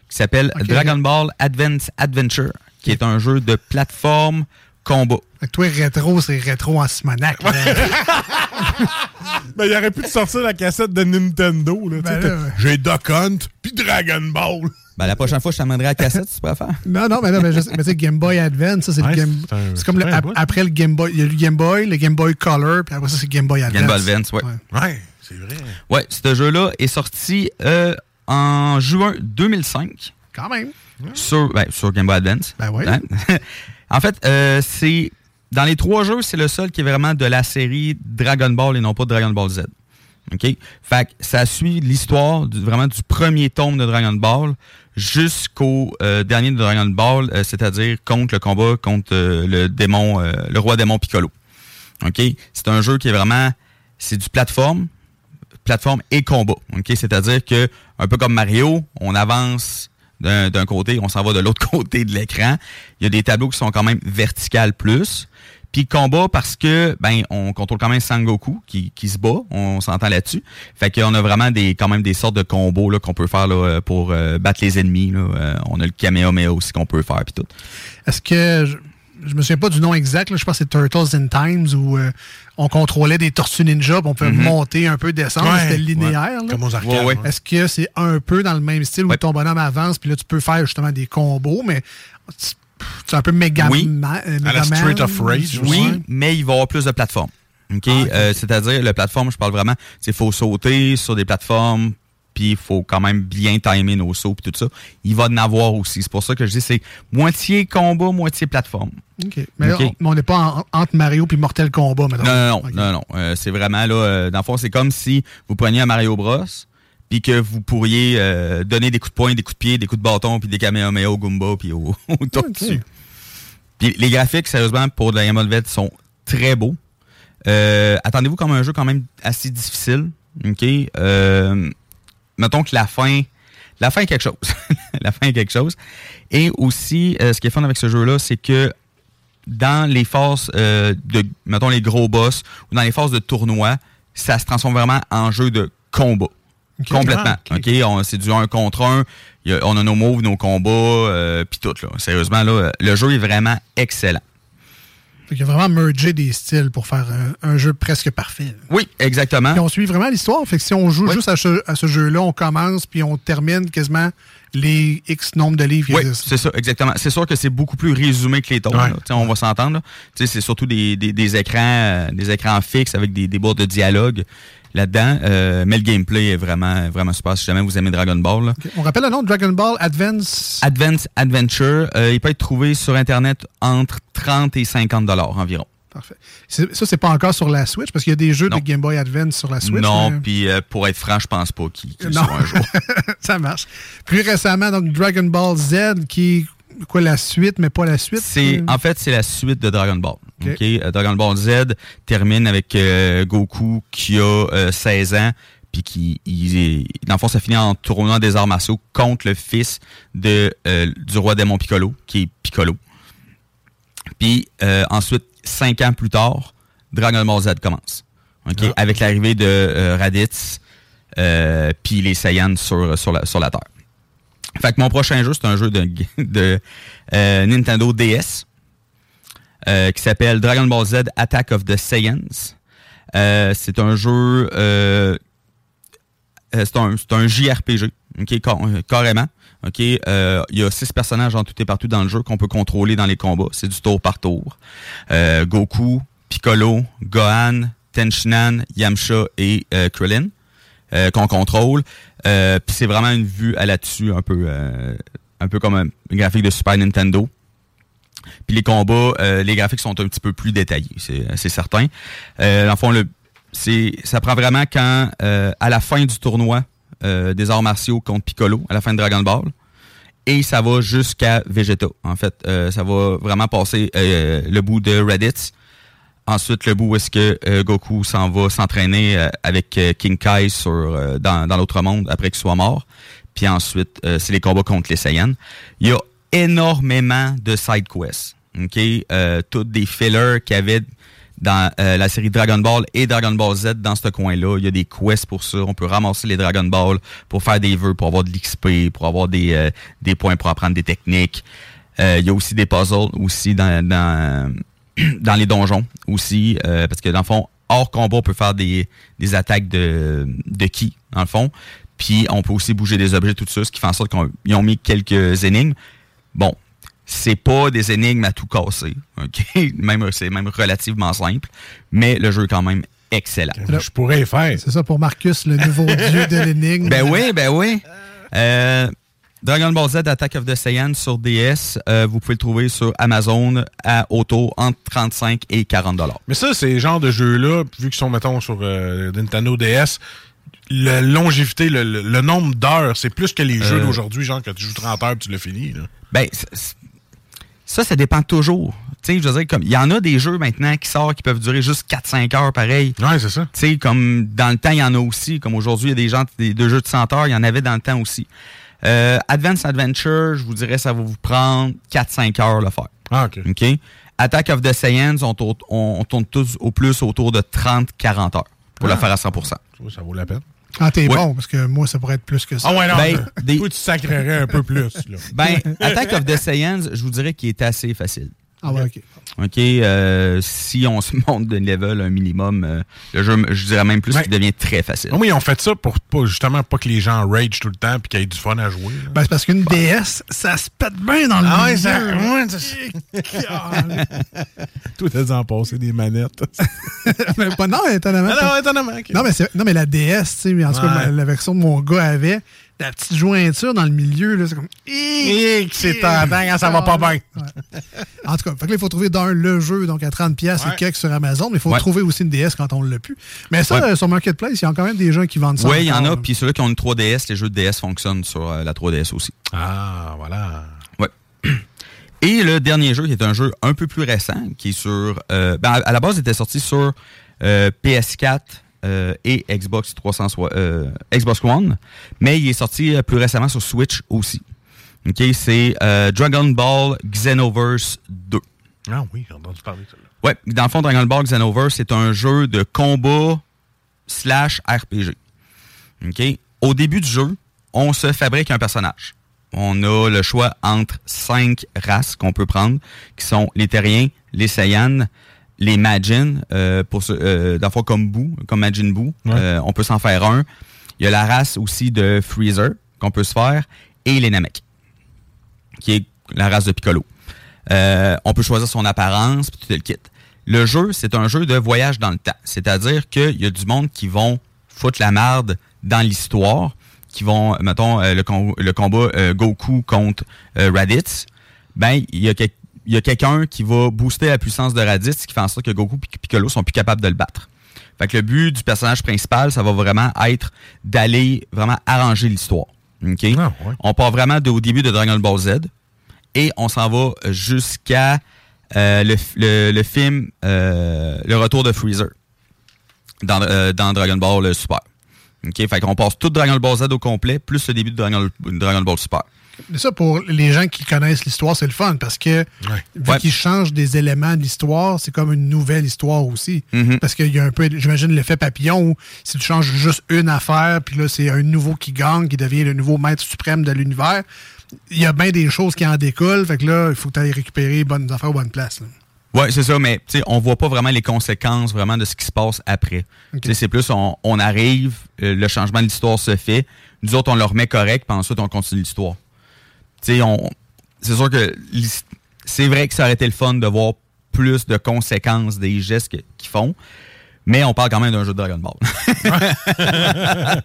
qui s'appelle. Dragon Ball Advance Adventure, qui est un jeu de plateforme combat. Fait que toi, rétro, c'est rétro en Simonac. Ben, il aurait pu te sortir la cassette de Nintendo. Là, Ben tu là, ouais. J'ai Duck Hunt, puis Dragon Ball. Ben, la prochaine fois, je t'amènerai la cassette, tu pourrais faire. non, non, mais non, mais, je mais tu sais, Game Boy Advance, ça, c'est Ouais, le Game. c'est un- C'est comme le- ap- après le Game Boy. Il y a le Game Boy, le Game Boy Color, puis après ça, c'est Game Boy Advance. Game Boy Advance, ouais. Ouais, c'est vrai. Ouais, ce jeu-là est sorti euh, en juin 2005. Quand même. Sur, ben, sur Game Boy Advance. Ben oui. En fait, euh, c'est. Dans les trois jeux, c'est le seul qui est vraiment de la série Dragon Ball et non pas Dragon Ball Z. Fait que ça suit l'histoire vraiment du premier tome de Dragon Ball jusqu'au euh, dernier de Dragon Ball, euh, c'est-à-dire contre le combat contre euh, le démon, le roi démon Piccolo. C'est un jeu qui est vraiment. C'est du plateforme, plateforme et combat. C'est-à-dire que, un peu comme Mario, on avance d'un côté, on s'en va de l'autre côté de l'écran. Il y a des tableaux qui sont quand même verticales plus. Puis combat parce que ben on contrôle quand même Sangoku qui, qui se bat, on s'entend là-dessus. Fait qu'on a vraiment des quand même des sortes de combos là qu'on peut faire là, pour euh, battre les ennemis. Là. Euh, on a le Kamehameha aussi qu'on peut faire puis tout. Est-ce que. Je, me souviens pas du nom exact, là, je pense que c'est Turtles in Times où euh, on contrôlait des tortues ninja, puis on pouvait Mhm. monter un peu, descendre, Ouais, c'était linéaire. ouais, là. comme aux arcades, Ouais, ouais. ouais. Est-ce que c'est un peu dans le même style où ton bonhomme avance, puis là tu peux faire justement des combos, mais c'est un peu méga Oui. Euh, À la Street of Rage Oui, mais il va y avoir plus de plateformes. OK? Euh, C'est-à-dire, le plateforme, je parle vraiment, c'est faut sauter sur des plateformes, puis il faut quand même bien timer nos sauts, puis tout ça. Il va en avoir aussi. C'est pour ça que je dis, c'est moitié combat, moitié plateforme. OK. Mais là, on- mais on n'est pas en- entre Mario puis Mortal Kombat, maintenant. Non, non, non, non, non. Euh, c'est vraiment là, euh, dans le fond, c'est comme si vous preniez un Mario Bros, puis que vous pourriez euh, donner des coups de poing, des coups de pied, des coups de bâton, puis des Kamehameha au Goomba, puis au, au top dessus. Puis les graphiques, sérieusement, pour de la Game sont très beaux. Attendez-vous comme un jeu quand même assez difficile. OK? Euh, mettons que la fin... La fin est quelque chose. la fin est quelque chose. Et aussi, euh, ce qui est fun avec ce jeu-là, c'est que dans les phases euh, de, mettons, les gros boss ou dans les phases de tournoi, ça se transforme vraiment en jeu de combat. Complètement. Ah, C'est du 1 contre 1. on a nos moves, nos combats, euh, puis tout. Là. Sérieusement, là, le jeu est vraiment excellent. Qu'il a vraiment mergé des styles pour faire un, un jeu presque parfait. Oui, exactement. Puis on suit vraiment l'histoire. Fait que si on joue juste à ce, à ce jeu-là, on commence puis on termine quasiment les X nombre de livres qui Oui, existent. c'est ça, exactement. C'est sûr que c'est beaucoup plus résumé que les autres. On va s'entendre. C'est surtout des, des, des écrans euh, des écrans fixes avec des, des bords de dialogue là-dedans. Euh, mais le gameplay est vraiment, vraiment super. Si jamais vous aimez Dragon Ball. là. On rappelle le nom de Dragon Ball Advance. Advance Adventure, euh, il peut être trouvé sur Internet entre 30 et 50 dollars environ. Parfait. Ça, c'est pas encore sur la Switch parce qu'il y a des jeux de Game Boy Advance sur la Switch. non, mais- puis euh, pour être franc, je pense pas qu'il qu'il Non. soit un jour. ça marche. Plus récemment, donc Dragon Ball Z, qui quoi la suite, mais pas la suite? C'est Euh, en fait c'est la suite de Dragon Ball. Ok. Ok, Euh, Dragon Ball Z termine avec euh, Goku qui a euh, 16 ans puis qui il, est- dans le fond ça finit en tournoi des arts martiaux contre le fils de du roi démon Piccolo qui est Piccolo. Puis ensuite cinq ans plus tard, Dragon Ball Z commence. Ok, avec l'arrivée de Raditz puis les Saiyans sur sur la sur la terre. Fait que mon prochain jeu, c'est un jeu de, euh, Nintendo DS euh, qui s'appelle Dragon Ball Z Attack of the Saiyans. Euh, c'est un jeu... c'est un, un JRPG, carrément. Il y a six personnages en tout et partout dans le jeu qu'on peut contrôler dans les combats. C'est du tour par tour. Goku, Piccolo, Gohan, Tenshinhan, Yamcha et Krillin qu'on contrôle. Euh, Puis c'est vraiment une vue à là-dessus, un peu, euh, un peu comme un graphique de Super Nintendo. Puis les combats, euh, les graphiques sont un petit peu plus détaillés, c'est certain. Euh, fond, ça prend vraiment quand, à la fin du tournoi des arts martiaux contre Piccolo, à la fin de Dragon Ball, et ça va jusqu'à Vegeta. En fait, ça va vraiment passer le bout de Reddit. Ensuite, le bout où est-ce que euh, Goku s'en va s'entraîner euh, avec euh, King Kai sur, euh, dans, dans l'autre monde après qu'il soit mort. Puis ensuite, euh, c'est les combats contre les Saiyans. Il y a énormément de side quests. OK? Euh, toutes des fillers qui avaient dans euh, la série Dragon Ball et Dragon Ball Z dans ce coin-là. Il y a des quests pour ça. On peut ramasser les Dragon Ball pour faire des vœux, pour avoir de l'XP, pour avoir des, des points pour apprendre des techniques. Il y a aussi des puzzles aussi dans, dans, dans les donjons aussi. euh, parce que dans le fond, hors combat, on peut faire des, des attaques de, de ki, dans le fond. Puis on peut aussi bouger des objets, tout ça, ce qui fait en sorte qu'ils ont mis quelques énigmes. Bon, c'est pas des énigmes à tout casser, ok? Même c'est même relativement simple, mais le jeu est quand même excellent. Je pourrais y faire. C'est ça pour Marcus, le nouveau dieu de l'énigme. Ben oui, ben oui. Euh, Dragon Ball Z Attack of the Saiyans sur DS, euh, vous pouvez le trouver sur Amazon à autour entre 35 et 40 dollars. Mais ça, ces genres de jeux-là, vu qu'ils sont, mettons, sur euh, Nintendo DS, la longévité, le, le- le nombre d'heures, c'est plus que les jeux Euh. d'aujourd'hui, genre que tu joues 30 heures et tu l'as fini. Là. Ben, ça, ça dépend toujours. Tu sais, je veux dire, comme, il y en a des jeux maintenant qui sortent qui peuvent durer juste 4-5 heures pareil. Ouais, c'est ça. Tu sais, comme dans le temps, il y en a aussi. Comme aujourd'hui, il y a des gens, des, deux jeux de 100 heures, il y en avait dans le temps aussi. Euh, Advance Adventure, je vous dirais, ça va vous prendre 4-5 heures le faire. Ah, OK. OK? Attack of the Saiyans, on, tourne- on- on tourne tous au plus autour de 30-40 heures pour Ah. le faire à 100 Ça, ça vaut la peine. Ah, t'es Ouais. bon, parce que moi, ça pourrait être plus que ça. Ah ouais, non. Ben, des- Toi, tu sacrerais un peu plus. Là. Ben, Attack of the Saiyans, je vous dirais qu'il est assez facile. Ah ouais, OK. OK, euh, si on se monte de level un minimum, euh, le jeu, je dirais même plus qu'il devient très facile. Ils ont fait ça pour pas, justement pas que les gens rage tout le temps et qu'il y ait du fun à jouer. là. Ben, c'est parce qu'une DS, ça se pète bien dans le Ah ouais, ça- t'as dû en passer des manettes. mais pas, non, étonnamment. Non, étonnamment. Non, mais, non, mais la DS, tu sais, mais en tout cas, ma- la version de mon gars avait, la petite jointure dans le milieu, là, c'est comme. Hic, c'est tentant quand ça va pas bien. En tout cas, il faut trouver d'un le jeu, donc à 30$ piastres Ouais. et quelques sur Amazon, mais il faut Ouais. trouver aussi une DS quand on l'a plus. Mais ça, sur Marketplace, il y a quand même des gens qui vendent ça. Oui, il y en a. Puis ceux-là qui ont une 3DS, les jeux de DS fonctionnent sur euh, la 3DS aussi. Ah, voilà. Ouais. Et le dernier jeu, qui est un jeu un peu plus récent, qui est sur... euh, ben, à, à la base, il était sorti sur euh, PS4 euh, et Xbox 300, euh, Xbox One, mais il est sorti euh, plus récemment sur Switch aussi. OK, c'est Dragon Ball Xenoverse 2. Ah oui, j'ai entendu parler de ça. Ouais, dans le fond, Dragon Ball Xenoverse, c'est un jeu de combat slash RPG. OK? Au début du jeu, on se fabrique un personnage. On a le choix entre cinq races qu'on peut prendre, qui sont les Terriens, les Saiyans, les Majin, euh, pour ce, euh, fond, comme Boo, comme Majin Boo. Ouais. Euh, on peut s'en faire un. Il y a la race aussi de Freezer qu'on peut se faire et les Namek, qui est la race de Piccolo. Euh, on peut choisir son apparence, puis tout le kit. Le jeu, c'est un jeu de voyage dans le temps. C'est-à-dire qu'il y a du monde qui vont foutre la merde dans l'histoire, qui vont, mettons, euh, le, com- le combat Goku contre Raditz. Ben, il y a, quel- il y a quelqu'un qui va booster la puissance de Raditz, qui fait en sorte que Goku et Piccolo sont plus capables de le battre. Fait que le but du personnage principal, ça va vraiment être d'aller vraiment arranger l'histoire. Ah, ouais. On part vraiment de- au début de Dragon Ball Z et on s'en va jusqu'à euh, le, le- le film euh, Le Retour de Freezer dans, euh, dans Dragon Ball Super. OK? Fait qu'on passe tout Dragon Ball Z au complet, plus le début de Dragon, Dragon Ball Super. Mais ça, pour les gens qui connaissent l'histoire, c'est le fun parce que vu Ouais. qu'ils changent des éléments de l'histoire, c'est comme une nouvelle histoire aussi. Mhm. Parce qu'il y a un peu, j'imagine, l'effet papillon où si tu changes juste une affaire, puis là, c'est un nouveau qui gagne, qui devient le nouveau maître suprême de l'univers, il y a bien des choses qui en découlent. Fait que là, il faut que tu ailles récupérer les bonnes affaires aux bonnes places. là. Ouais, c'est ça, mais tu sais, on voit pas vraiment les conséquences vraiment de ce qui se passe après. Tu sais, C'est plus, on, on arrive, euh, le changement de l'histoire se fait, nous autres, on le remet correct, puis ensuite, on continue l'histoire. Tu sais, on, c'est sûr que c'est vrai que ça aurait été le fun de voir plus de conséquences des gestes qu'ils font, mais on parle quand même d'un jeu de Dragon Ball.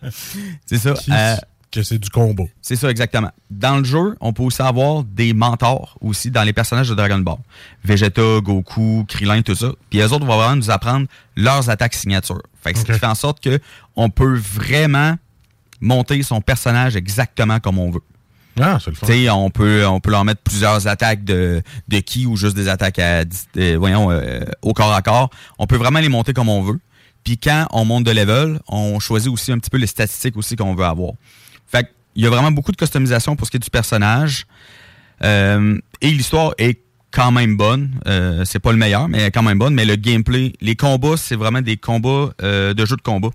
c'est ça. Euh, que c'est du combat. c'est ça, exactement. Dans le jeu, on peut aussi avoir des mentors aussi dans les personnages de Dragon Ball. Vegeta, Goku, Krillin, tout ça. Puis les autres vont vraiment nous apprendre leurs attaques signatures. Fait que Ce qui fait en sorte que on peut vraiment monter son personnage exactement comme on veut. On peut, on leur mettre plusieurs attaques de, de ki ou juste des attaques à, voyons, euh, au corps à corps. On peut vraiment les monter comme on veut. Puis quand on monte de level, on choisit aussi un petit peu les statistiques aussi qu'on veut avoir. Fait il y a vraiment beaucoup de customisation pour ce qui est du personnage. Euh, et l'histoire est quand même bonne. Euh, c'est pas le meilleur, mais quand même bonne. Mais le gameplay, les combats, c'est vraiment des combats de jeux de combat.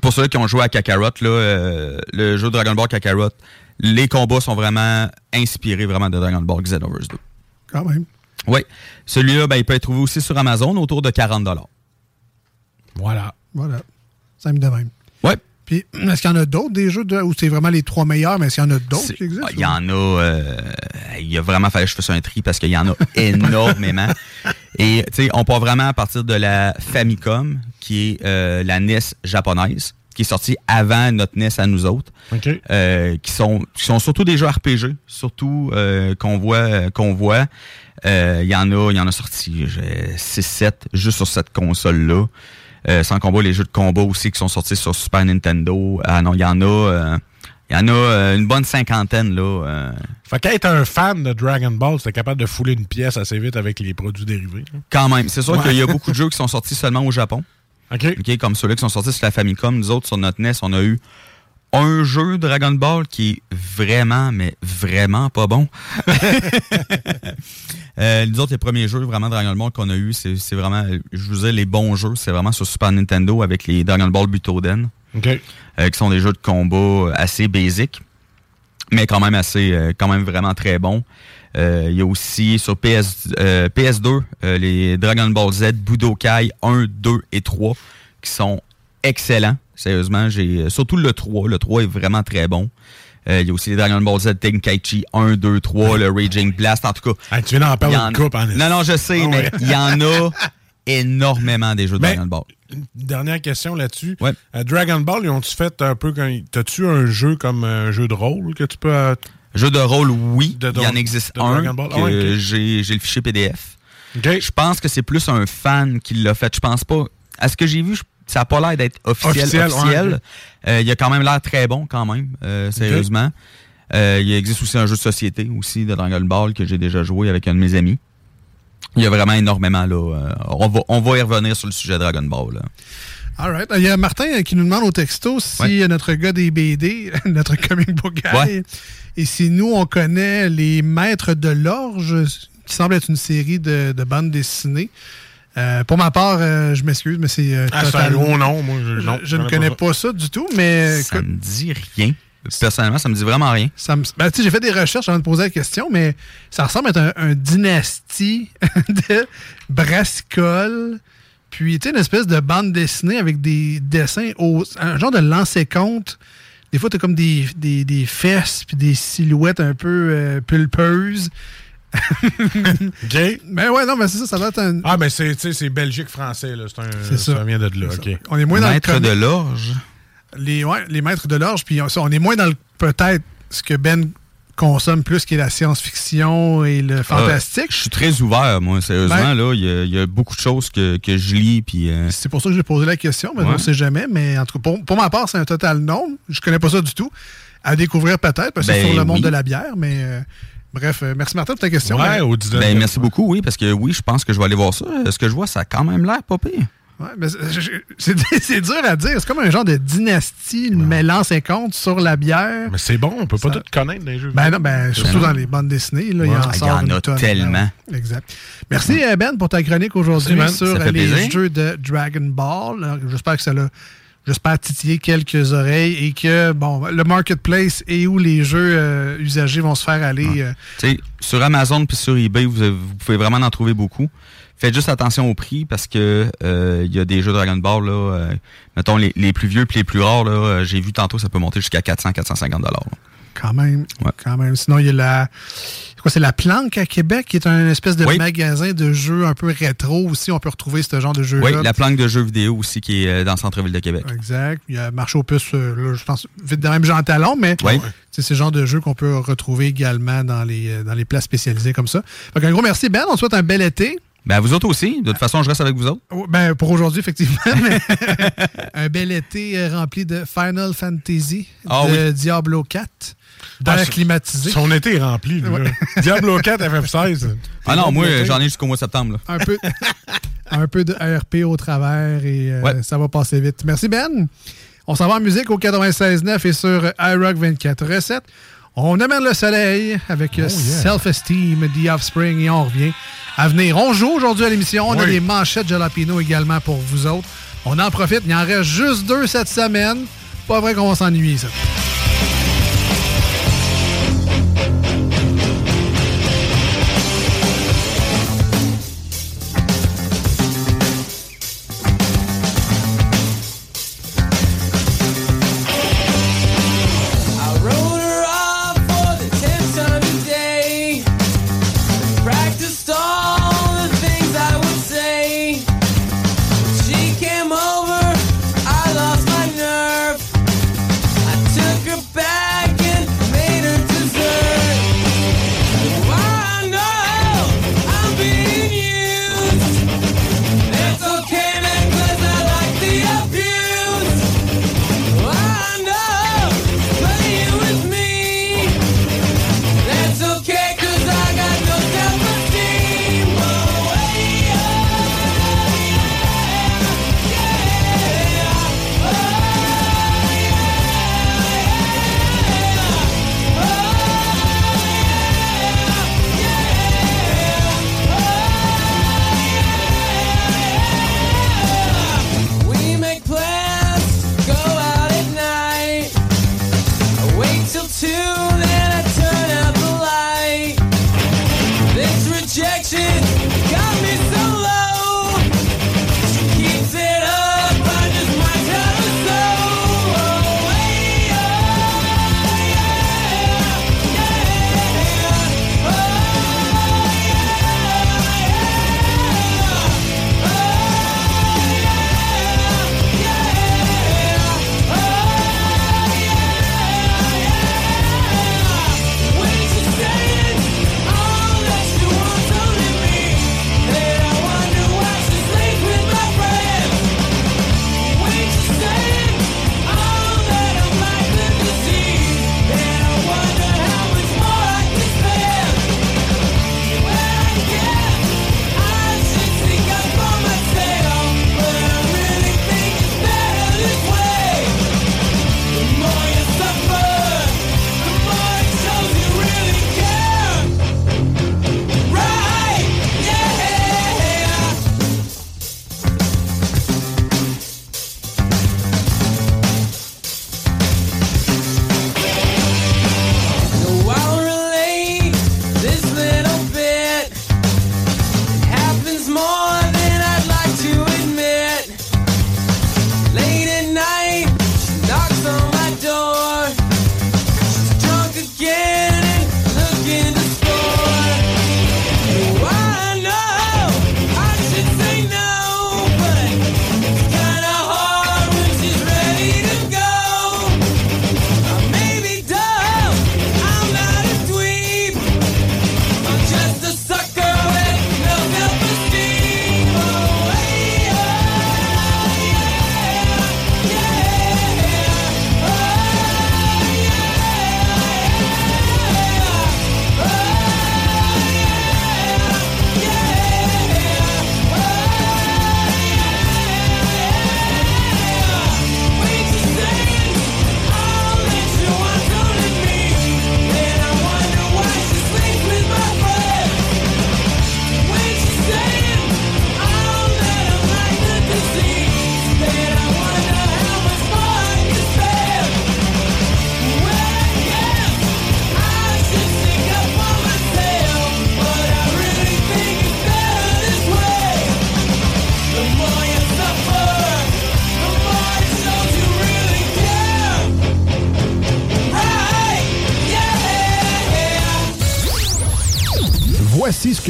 Pour ceux qui ont joué à Kakarot, le jeu Dragon Ball Kakarot, les combats sont vraiment inspirés vraiment de Dragon Ball Xenoverse 2. Quand même. Oui. Celui-là, ben, il peut être trouvé aussi sur Amazon autour de 40 Voilà. Voilà. Ça me de même. Ouais. Puis, est-ce qu'il y en a d'autres des jeux de, où c'est vraiment les trois meilleurs, mais est-ce qu'il y en a d'autres qui existent? Ah, Il y en a. euh, il a vraiment fallu que je fasse un tri parce qu'il y en a énormément. Et tu sais, on part vraiment à partir de la Famicom, qui est euh, la NES japonaise, qui est sortie avant notre NES à nous autres. Euh, qui sont qui sont surtout des jeux RPG, surtout euh, qu'on voit qu'on voit. Euh, Il y en a, il y en a sorti 6-7 juste sur cette console-là. Euh, sans combat, les jeux de combat aussi qui sont sortis sur Super Nintendo. Ah non, il y en a. euh, il y en a euh, une bonne cinquantaine, là. euh. Fait qu'être un fan de Dragon Ball, c'était capable de fouler une pièce assez vite avec les produits dérivés. Quand même. C'est sûr Ouais. qu'il y a beaucoup de jeux qui sont sortis seulement au Japon. OK. comme ceux-là qui sont sortis sur la Famicom. Nous autres, sur notre NES, on a eu un jeu Dragon Ball qui est vraiment, mais vraiment pas bon. Euh, nous autres, les premiers jeux vraiment Dragon Ball qu'on a eu, c'est vraiment, je vous dis, les bons jeux, c'est vraiment sur Super Nintendo avec les Dragon Ball Butoden. Euh, qui sont des jeux de combat assez basiques, mais quand même assez, euh, quand même vraiment très bons. Euh, Il y a aussi sur PS, euh, PS2 euh, les Dragon Ball Z Budokai 1, 2 et 3 qui sont excellents. Sérieusement, j'ai surtout le 3. Le 3 est vraiment très bon. Euh, Il y a aussi les Dragon Ball Z Tenkaichi 1, 2, 3, le Raging Blast. En tout cas, tu viens d'en y en- coupe en Non, non, je sais, Ah mais ouais. il y en a énormément des jeux de Mais- Dragon Ball. Une dernière question là-dessus. Euh, Dragon Ball, ils ont-tu fait un peu comme. T'as-tu un jeu comme un jeu de rôle que tu peux. euh, Jeu de rôle, oui. De- il y en existe un que Ah j'ai j'ai le fichier PDF. Je pense que c'est plus un fan qui l'a fait. Je pense pas. À ce que j'ai vu, je- ça n'a pas l'air d'être officiel. Officiel, officiel. ouais. Euh, il a quand même l'air très bon, quand même, euh, sérieusement. Euh, il existe aussi un jeu de société aussi de Dragon Ball que j'ai déjà joué avec un de mes amis. Il y a vraiment énormément là. euh, on, va, on va y revenir sur le sujet Dragon Ball. là. All right. Il y a Martin euh, qui nous demande au texto si euh, notre gars des BD, notre comic book guy, Ouais. et si nous, on connaît les Maîtres de l'Orge, qui semble être une série de, de bandes dessinées. Euh, pour ma part, euh, je m'excuse, mais c'est euh, Ah, c'est un gros nom, moi, je- non, je je ne connais pas pas ça du tout, mais Ça me dit rien. Personnellement, ça me dit vraiment rien. Ça me- ben, tu sais, j'ai fait des recherches avant de poser la question, mais ça ressemble à un, un dynastie de brassicole. Puis, tu sais, une espèce de bande dessinée avec des dessins, au, un genre de lancé-compte. Des fois, tu as comme des, des, des fesses puis des silhouettes un peu euh, pulpeuses. OK. Ben ouais, non, mais c'est ça, ça doit être un. Ah, ben c'est, tu sais, c'est Belgique-français, là. C'est un, ça. ça. vient de là, OK. On est moins dans le Maître de l'orge. Les, ouais, les maîtres de l'orge, puis on, ça, on est moins dans le peut-être ce que Ben consomme plus, qui est la science-fiction et le fantastique. Ah, je suis très ouvert, moi, sérieusement. Ben- là, il y, a- il y a beaucoup de choses que, que je lis. Puis, euh, C'est pour ça que j'ai posé la question, mais Ouais. on ne sait jamais. Mais en tout cas, pour, pour ma part, c'est un total non. Je connais pas ça du tout. À découvrir peut-être, parce que c'est Ben sur le monde oui. de la bière. Mais euh, bref, euh, merci Martin pour ta question. Ouais, Mais- ben, merci beaucoup, oui, parce que oui, je pense que je vais aller voir ça. Ce que je vois, ça a quand même l'air pas pire. Ouais, c'est- dur à dire. C'est comme un genre de dynastie mêlant ses comptes sur la bière. Mais c'est bon, on peut pas tout connaître dans les jeux. Ben non, ben, surtout dans les bandes dessinées, là, il y Ouais. en y a tonne, tellement. là. Exact. Merci Ben pour ta chronique aujourd'hui man. sur les plaisir. jeux de Dragon Ball. J'espère que ça l'a j'espère titiller quelques oreilles et que bon le marketplace et où les jeux euh, usagés vont se faire aller. euh, sur Amazon puis sur eBay, vous, vous pouvez vraiment en trouver beaucoup. Faites juste attention au prix parce que euh, il y a des jeux Dragon Ball là, euh, mettons les, les plus vieux puis les plus rares là, euh, j'ai vu tantôt ça peut monter jusqu'à 400 450 dollars. quand même, quand même. Sinon il y a la quoi c'est la Planque à Québec qui est un espèce de Oui. magasin de jeux un peu rétro aussi. On peut retrouver ce genre de jeux Oui, la planque de jeux vidéo aussi qui est dans le centre-ville de Québec. Exact. Il y a marché aux puces, là, je pense, vite de même Jean Talon, mais Oui. c'est ce genre de jeu qu'on peut retrouver également dans les, dans les places spécialisées comme ça. Fait un gros merci, Ben. On te souhaite un bel été. Ben, vous autres aussi. De toute façon, je reste avec vous autres. Oh, ben, pour aujourd'hui, effectivement. un bel été euh, rempli de Final Fantasy, ah de. Diablo 4. Ah, d'air ah, climatisé. Son été est rempli. Là. Ouais. Diablo 4 FF16. Ah, ah non, moi, j'en ai jusqu'au mois de septembre. Un, peu, un peu de ARP au travers et euh, ça va passer vite. Merci, Ben. On s'en va en musique au 96.9 et sur iRock 24 recettes. On amène le soleil avec. Euh, oh, Self-Esteem, The Offspring et on revient à venir. On joue aujourd'hui à l'émission. On a des manchettes Jalapino également pour vous autres. On en profite. Il en reste juste deux cette semaine. Pas vrai qu'on va s'ennuyer, ça.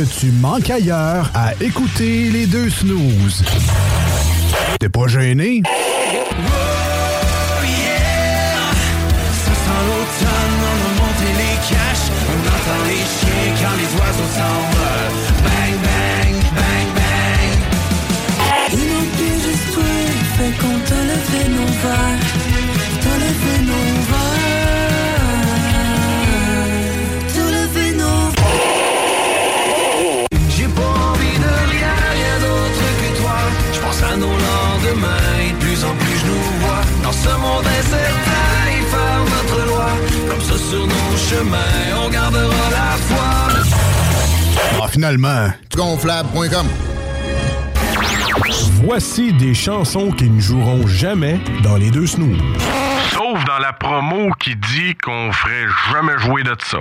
tu manques ailleurs à écouter les deux snooze. T'es pas gêné? Oh yeah! Ça sent l'automne, on a monté les caches. On entend les chiens quand les oiseaux s'envolent. Bang, bang, bang, bang. Il manque juste toi, fait qu'on t'enlèverait nos verres. ce monde incertain, y faire notre loi. Comme ça, sur nos chemins, on gardera la foi. Ah, finalement, gonflable.com. Voici des chansons qui ne joueront jamais dans les deux snooze. Sauf dans la promo qui dit qu'on ferait jamais jouer de ça.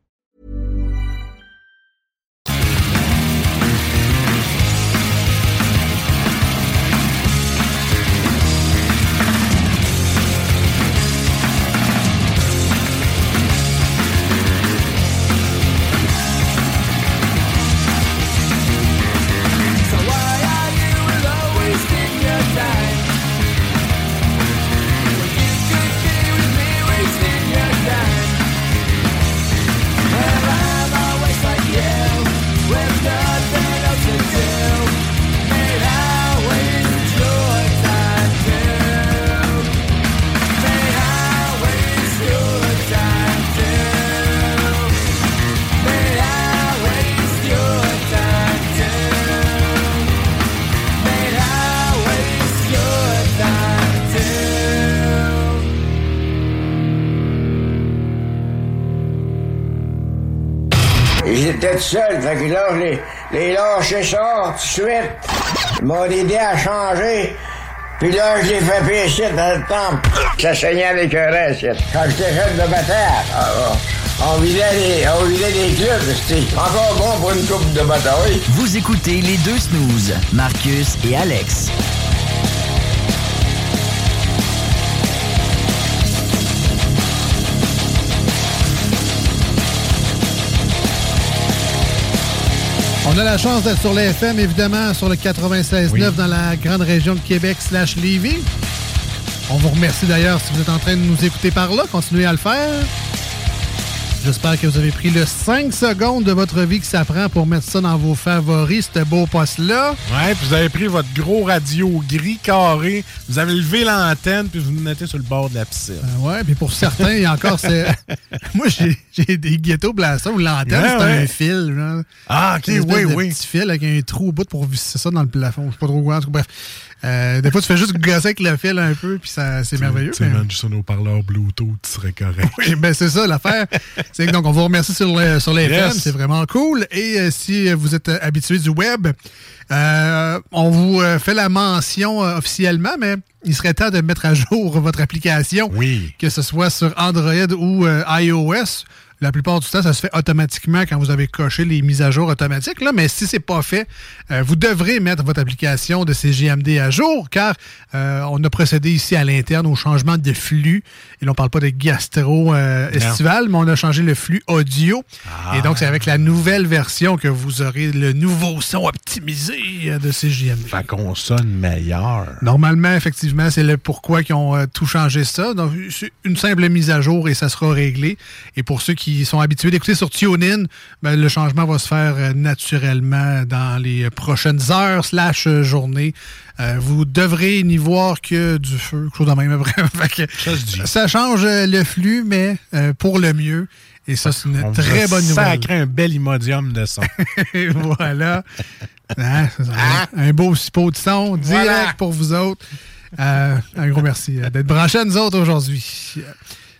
J'étais tout seul, fait que là, je les, les lâché ça tout de suite. Ils m'ont aidé à changer. Puis là, je l'ai fait pécher dans le temple. Ça saignait avec un reste. Quand j'étais jeune de bataille, on vidait les, on vidait les clubs. C'était encore bon pour une coupe de bataille. Vous écoutez les deux snooze, Marcus et Alex. On a la chance d'être sur les FM, évidemment, sur le 96.9 dans la grande région de Québec slash Lévis. On vous remercie d'ailleurs si vous êtes en train de nous écouter par là. Continuez à le faire. J'espère que vous avez pris le 5 secondes de votre vie que ça prend pour mettre ça dans vos favoris, ce beau poste-là. Ouais, puis vous avez pris votre gros radio gris carré, vous avez levé l'antenne, puis vous vous mettez sur le bord de la piscine. Euh, ouais, puis pour certains, il y a encore... c'est- Moi, j'ai des ghetto blasters où l'antenne, Ouais, c'est ouais. un fil. genre. Ah, ok, oui, oui. petit fil avec un trou au bout pour visser ça dans le plafond. Je sais pas trop quoi. en tout cas, Bref. Euh, des fois, tu fais juste gosser avec le fil un peu, puis ça, c'est merveilleux. Tu mais- man, juste un haut-parleur Bluetooth, tu serais correct. Oui, ben c'est ça l'affaire. c'est donc on vous remercie sur, le- sur les Yes. C'est vraiment cool. Et euh, si vous êtes euh, habitué du web, euh, on vous euh, fait la mention officiellement, mais il serait temps de mettre à jour votre application, oui. que ce soit sur Android ou iOS. La plupart du temps, ça se fait automatiquement quand vous avez coché les mises à jour automatiques. Là, mais si c'est pas fait, euh, vous devrez mettre votre application de CGMD à jour, car euh, on a procédé ici à l'interne au changement de flux. Et là, on parle pas de gastro euh, estival, mais on a changé le flux audio. Ah. Et donc, c'est avec la nouvelle version que vous aurez le nouveau son optimisé de CGMD. Fait qu'on sonne meilleur. Normalement, effectivement, c'est le pourquoi qu'ils ont tout changé ça. Donc, c'est une simple mise à jour et ça sera réglé. Et pour ceux qui sont habitués d'écouter sur TuneIn, ben, le changement va se faire euh, naturellement dans les prochaines heures slash euh, journées. Euh, vous devrez n'y voir que du feu, quelque chose de même. Ça ça change le flux, mais euh, pour le mieux. Et ça, c'est une On très bonne nouvelle. sacré un bel imodium de son. Voilà. Hein, ça. Un beau pot de son direct Voilà. pour vous autres. Euh, un gros merci d'être branchés à nous autres aujourd'hui.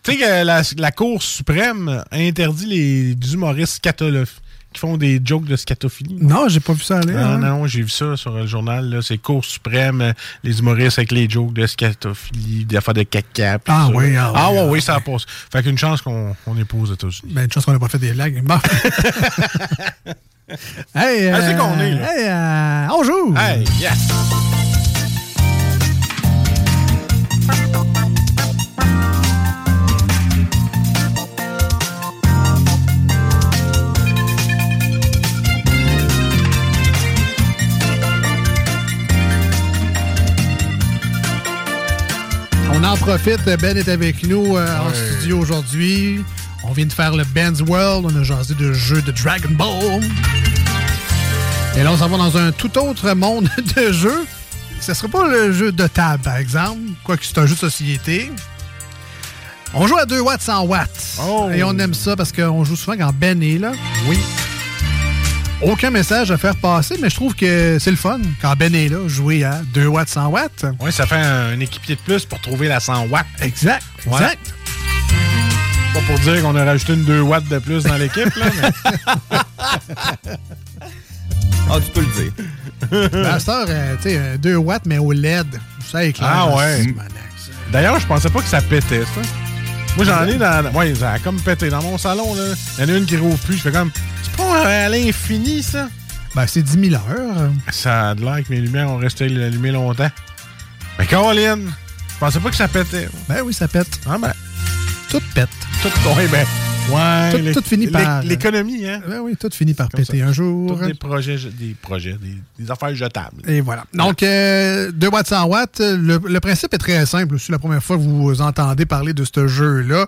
Tu sais que la, la Cour suprême interdit les humoristes scatolophes qui font des jokes de scatophilie. Non, j'ai pas vu ça aller. Non, hein. non, j'ai vu ça sur le journal. C'est Cour suprême, euh, les humoristes avec les jokes de scatophilie, des affaires de caca. Ah ça. oui, ah oui, Ah ouais, ah oui, ça passe. Fait qu'une chance qu'on n'est pas aux États-Unis. Ben, une chance qu'on n'a pas fait des blagues. Bon. hey, Ah, c'est qu'on est, là. Hey, euh, on joue! Hey, yes! En profite. Ben est avec nous euh, en studio aujourd'hui. On vient de faire le Ben's World. On a jasé de jeux de Dragon Ball. Et là, on s'en va dans un tout autre monde de jeux. Ce ne sera pas le jeu de table, par exemple, quoique c'est un jeu de société. On joue à 2 watts 100 watts. Et on aime ça parce qu'on joue souvent quand Ben est là. Oui. Aucun message à faire passer, mais je trouve que c'est le fun quand Ben est là, jouer à 2 watts 100 watts. Oui, ça fait un, équipier de plus pour trouver la 100 watts. Exact, Ouais. exact. Pas pour dire qu'on a rajouté une 2 watts de plus dans l'équipe, là, mais... Ah, tu peux le dire. Ben, cette heure, euh, tu sais, euh, 2 watts, mais au LED. Ça éclaire. Ah ouais. C'est D'ailleurs, je pensais pas que ça pétait, ça. Moi, j'en ai dans. Ouais, ça a comme pété. Dans mon salon, là, il y en a une qui rouvre plus. Je fais comme. C'est pas à l'infini, ça? Ben, c'est 10 000 heures. Ça a de l'air que mes lumières ont resté allumées longtemps. Mais Caroline, je pensais pas que ça pétait. Ben oui, ça pète. Ah ben. Tout pète. Tout, ouais, ben. Ouais. Tout, l'é- tout finit par. L'économie, hein? Ben oui, tout finit par péter ça. un jour. Tous des projets, des projets, des, des affaires jetables. Et voilà. Donc, euh, 2 watts 100 watts, le, le principe est très simple. C'est la première fois que vous entendez parler de ce jeu-là.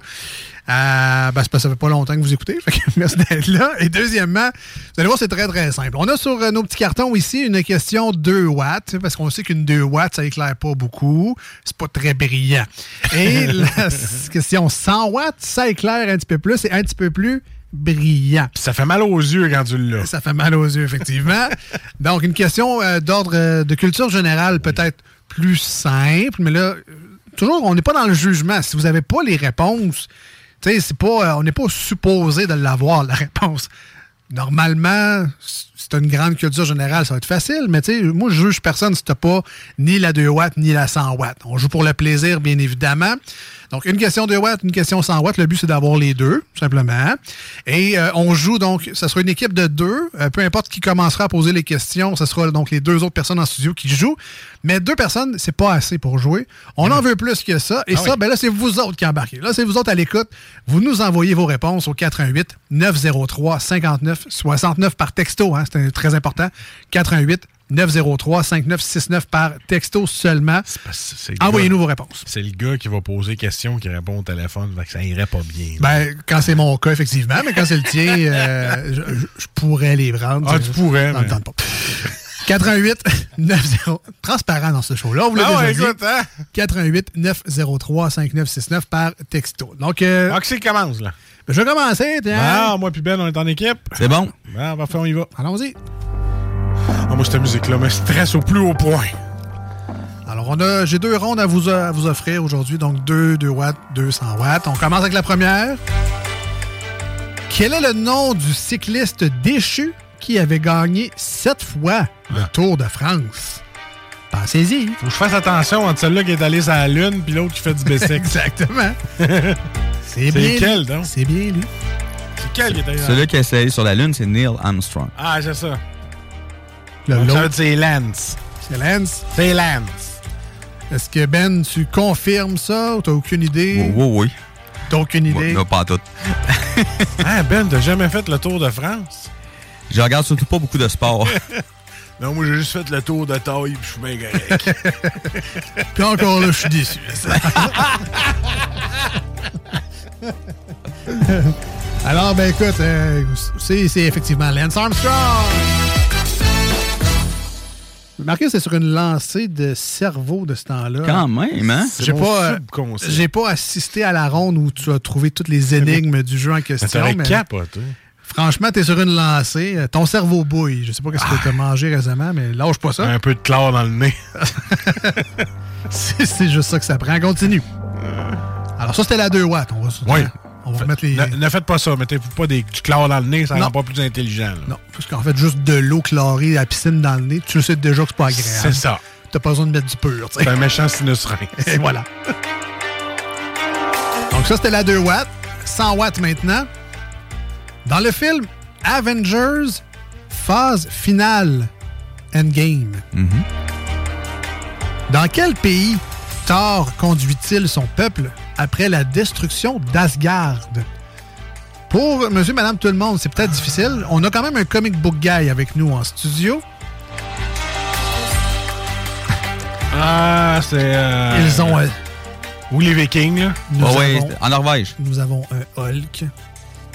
Euh, ben, c'est parce que ça fait pas longtemps que vous écoutez. Fait que merci d'être là. Et deuxièmement, vous allez voir, c'est très, très simple. On a sur euh, nos petits cartons ici une question 2 watts, parce qu'on sait qu'une 2 watts, ça éclaire pas beaucoup. C'est pas très brillant. Et la question 100 watts, ça éclaire un petit peu plus et un petit peu plus brillant. ça fait mal aux yeux quand tu l'as. Ça fait mal aux yeux, effectivement. Donc, une question euh, d'ordre euh, de culture générale peut-être plus simple, mais là, euh, toujours, on n'est pas dans le jugement. Si vous n'avez pas les réponses, tu sais, c'est pas, euh, on n'est pas supposé de l'avoir, la réponse. normalement, c'est une grande culture générale, ça va être facile, mais tu sais, moi, je juge personne si t'as pas ni la 2 watts ni la 100 watts. On joue pour le plaisir, bien évidemment. Donc, une question 2 watts, une question 100 watts. Le but, c'est d'avoir les deux, tout simplement. Et euh, on joue donc, ça sera une équipe de deux. Euh, peu importe qui commencera à poser les questions, ce sera donc les deux autres personnes en studio qui jouent. Mais deux personnes, c'est pas assez pour jouer. On en veut plus que ça. Et Ah ça, oui. ben là, c'est vous autres qui embarquez. Là, c'est vous autres à l'écoute. Vous nous envoyez vos réponses au 88 903 59 69 par texto. Hein, c'est très important. 88 903 5969 par texto seulement. Envoyez-nous vos réponses. C'est le gars qui va poser question qui répond au téléphone. fait que ça irait pas bien. Ben, quand c'est mon cas, effectivement, mais quand c'est le tien, euh, je, pourrais les prendre. Ah, tu pourrais, mais- pas. 88 90 transparent dans ce show-là. On vous l'a Ah ouais, dit. écoute, hein? 88 903 5969 par texto. Donc, euh, Ah, que commence, là? je vais commencer. tiens. Ah, moi puis Ben, on est en équipe. C'est bon. Ah, parfait, on y va. Allons-y. Ah, moi, cette musique-là me stresse au plus haut point. Alors, on a, j'ai deux rondes à vous, à vous offrir aujourd'hui. Donc, 2, 2 watts, 200 watts. On commence avec la première. Quel est le nom du cycliste déchu qui avait gagné sept fois le Tour de France? Pensez-y. Faut que je fasse attention entre celle-là qui est allée sur la Lune puis l'autre qui fait du bicycle. Exactement. C'est bien lui. donc? C'est bien lui. C'est quel qui est allé sur la Celui qui a essayé sur la Lune, c'est Neil Armstrong. Ah, c'est ça. Le Donc, ça l'autre. veut dire c'est Lance. C'est Lance? C'est Lance. Est-ce que Ben, tu confirmes ça ou t'as aucune idée? Oui, oui, oui. T'as aucune idée? Non, pas tout. Ah, Ben, t'as jamais fait le Tour de France? Je regarde surtout pas beaucoup de sport. Non, moi, j'ai juste fait le Tour de taille puis je suis bien correct. Puis encore là, je suis déçu. Alors, ben écoute, euh, c'est c'est effectivement Lance Armstrong. Marqué, c'est sur une lancée de cerveau de ce temps-là. Quand même, hein? C'est J'ai pas, euh, subconscient. j'ai pas assisté à la ronde où tu as trouvé toutes les énigmes du jeu en Mais question. mais capoté. franchement, t'es sur une lancée. euh, Ton cerveau bouille. Je sais pas qu'est-ce que t'as mangé récemment, mais lâche pas ça. Un peu de chlore dans le nez. C'est c'est juste ça que ça prend. Continue. Alors, ça, c'était la 2 watts. On va, se- Oui. On va remettre les. Ne, ne faites pas ça. Mettez pas des, du chlore dans le nez, ça Non. rend pas plus intelligent. là. Non, parce qu'en fait, juste de l'eau chlorée à la piscine dans le nez, tu le sais déjà que c'est pas agréable. C'est ça. T'as pas besoin de mettre du pur, C'est un méchant sinus rein. Et voilà. Donc ça, c'était la 2 watts. 100 watts maintenant. Dans le film Avengers, phase finale, Endgame. Dans quel pays Thor conduit-il son peuple? Après la destruction d'Asgard? Pour monsieur, madame, tout le monde, c'est peut-être difficile. On a quand même un comic book guy avec nous en studio. Ah, c'est. euh, Ils ont... euh, Ou les Vikings, là. nous, Ouais, ouais, avons, en Norvège. nous avons un Hulk.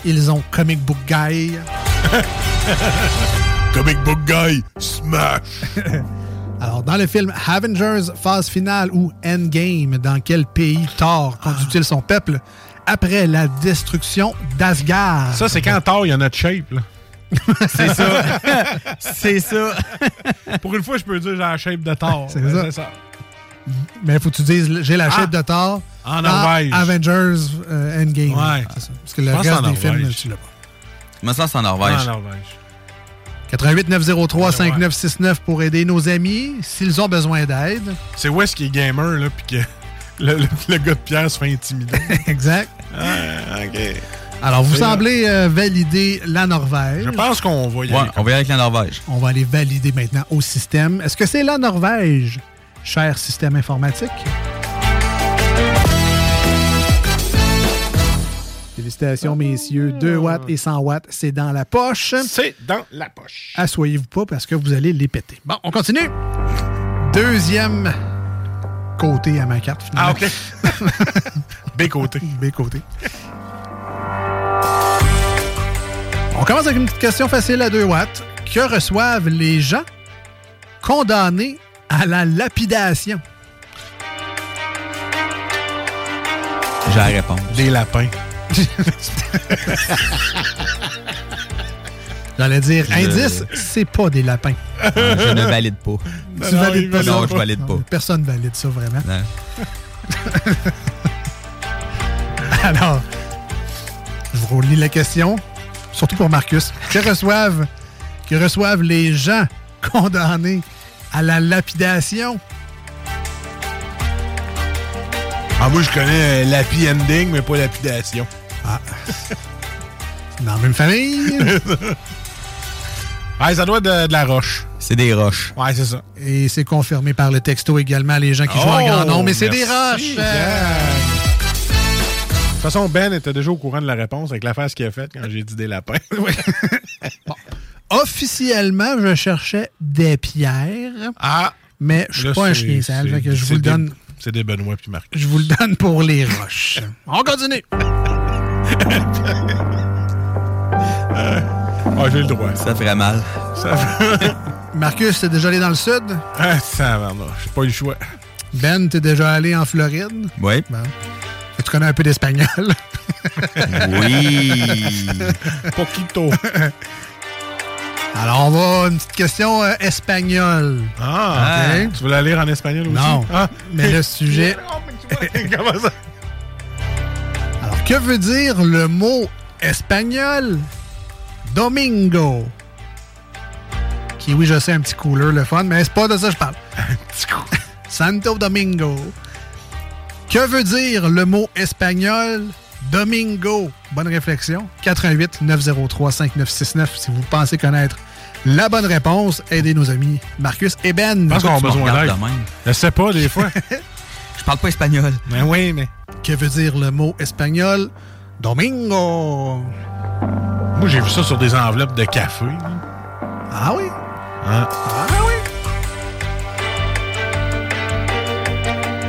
Ils ont comic book guy. Comic Book Guy, smash! Alors, dans le film Avengers phase finale ou Endgame, dans quel pays Thor conduit-il son peuple après la destruction d'Asgard? Ça, c'est quand Thor, il y a notre shape, là. C'est ça. c'est ça. Pour une fois, je peux dire j'ai la shape de Thor. C'est Ben, ça. Mais il faut que tu dises, j'ai la Ah, shape de Thor. en dans Norvège. Avengers euh, Endgame. Ouais. Ça. Parce que le reste en des films, Norvège. tu l'as pas. Mais ça, c'est en Norvège. En Norvège. 88 903 5969 pour aider nos amis s'ils ont besoin d'aide. C'est où est-ce qu'il est gamer, là, puis que le, le- le gars de pierre se fait intimider? exact. Ah, OK. Alors, vous semblez euh, valider la Norvège. Je pense qu'on va y Ouais, aller. on va y aller avec la Norvège. On va aller valider maintenant au système. Est-ce que c'est la Norvège, cher système informatique? Félicitations, messieurs. 2 watts et 100 watts, c'est dans la poche. C'est dans la poche. Assoyez-vous pas parce que vous allez les péter. Bon, on continue. Deuxième côté à ma carte. Ah, finalement. OK. B côté. B côté. On commence avec une petite question facile à 2 watts. Que reçoivent les gens condamnés à la lapidation? J'ai la réponse. Des lapins. J'allais dire, Je- indice, c'est pas des lapins. Je ne valide pas. Tu valides pas ça? Non, je valide pas. Personne valide ça, vraiment. Non. Alors, je vous relis la question. surtout pour Marcus, que reçoivent, que reçoivent les gens condamnés à la lapidation? Ah, moi, je connais euh, l'happy ending, mais pas lapidation. Ah. Dans la même famille? ah, ça doit être de, de la roche. C'est des roches. Ouais, c'est ça. Et c'est confirmé par le texto également, les gens qui jouent en grand nombre. Mais c'est des Oh, roches! Ben. De toute façon, Ben était déjà au courant de la réponse avec l'affaire qu'il a faite quand j'ai dit des lapins. Officiellement, je cherchais des pierres. Ah! Mais je suis pas un chien sale, que je vous le donne. C'est des Benoît puis Marc. Je vous le donne pour les roches. On continue. Ah, j'ai le droit. Ça ferait mal. Ça fait... Marcus, t'es déjà allé dans le sud? ah, ça va, non. J'ai pas eu le choix. Ben, t'es déjà allé en Floride? Oui. Bon. Et tu connais un peu d'espagnol? Oui. Poquito. Alors, on va une petite question euh, espagnole. Ah, Ok. Tu veux la lire en espagnol aussi? Non. Ah. Mais le sujet. Comment ça? Alors, que veut dire le mot espagnol? Domingo? Qui, oui, je sais, un petit couleur, le fun, mais c'est pas de ça que je parle. Santo Domingo. Que veut dire le mot espagnol? Domingo? Bonne réflexion. 88 903 5969 si vous pensez connaître la bonne réponse. Aidez nos amis Marcus et Ben. Je pense qu'on a besoin d'aide. Je sais pas, des fois. Je parle pas espagnol. Mais oui, mais. Que veut dire le mot espagnol? Domingo? Moi, j'ai vu ça sur des enveloppes de café. Ah oui? Hein? Ah oui?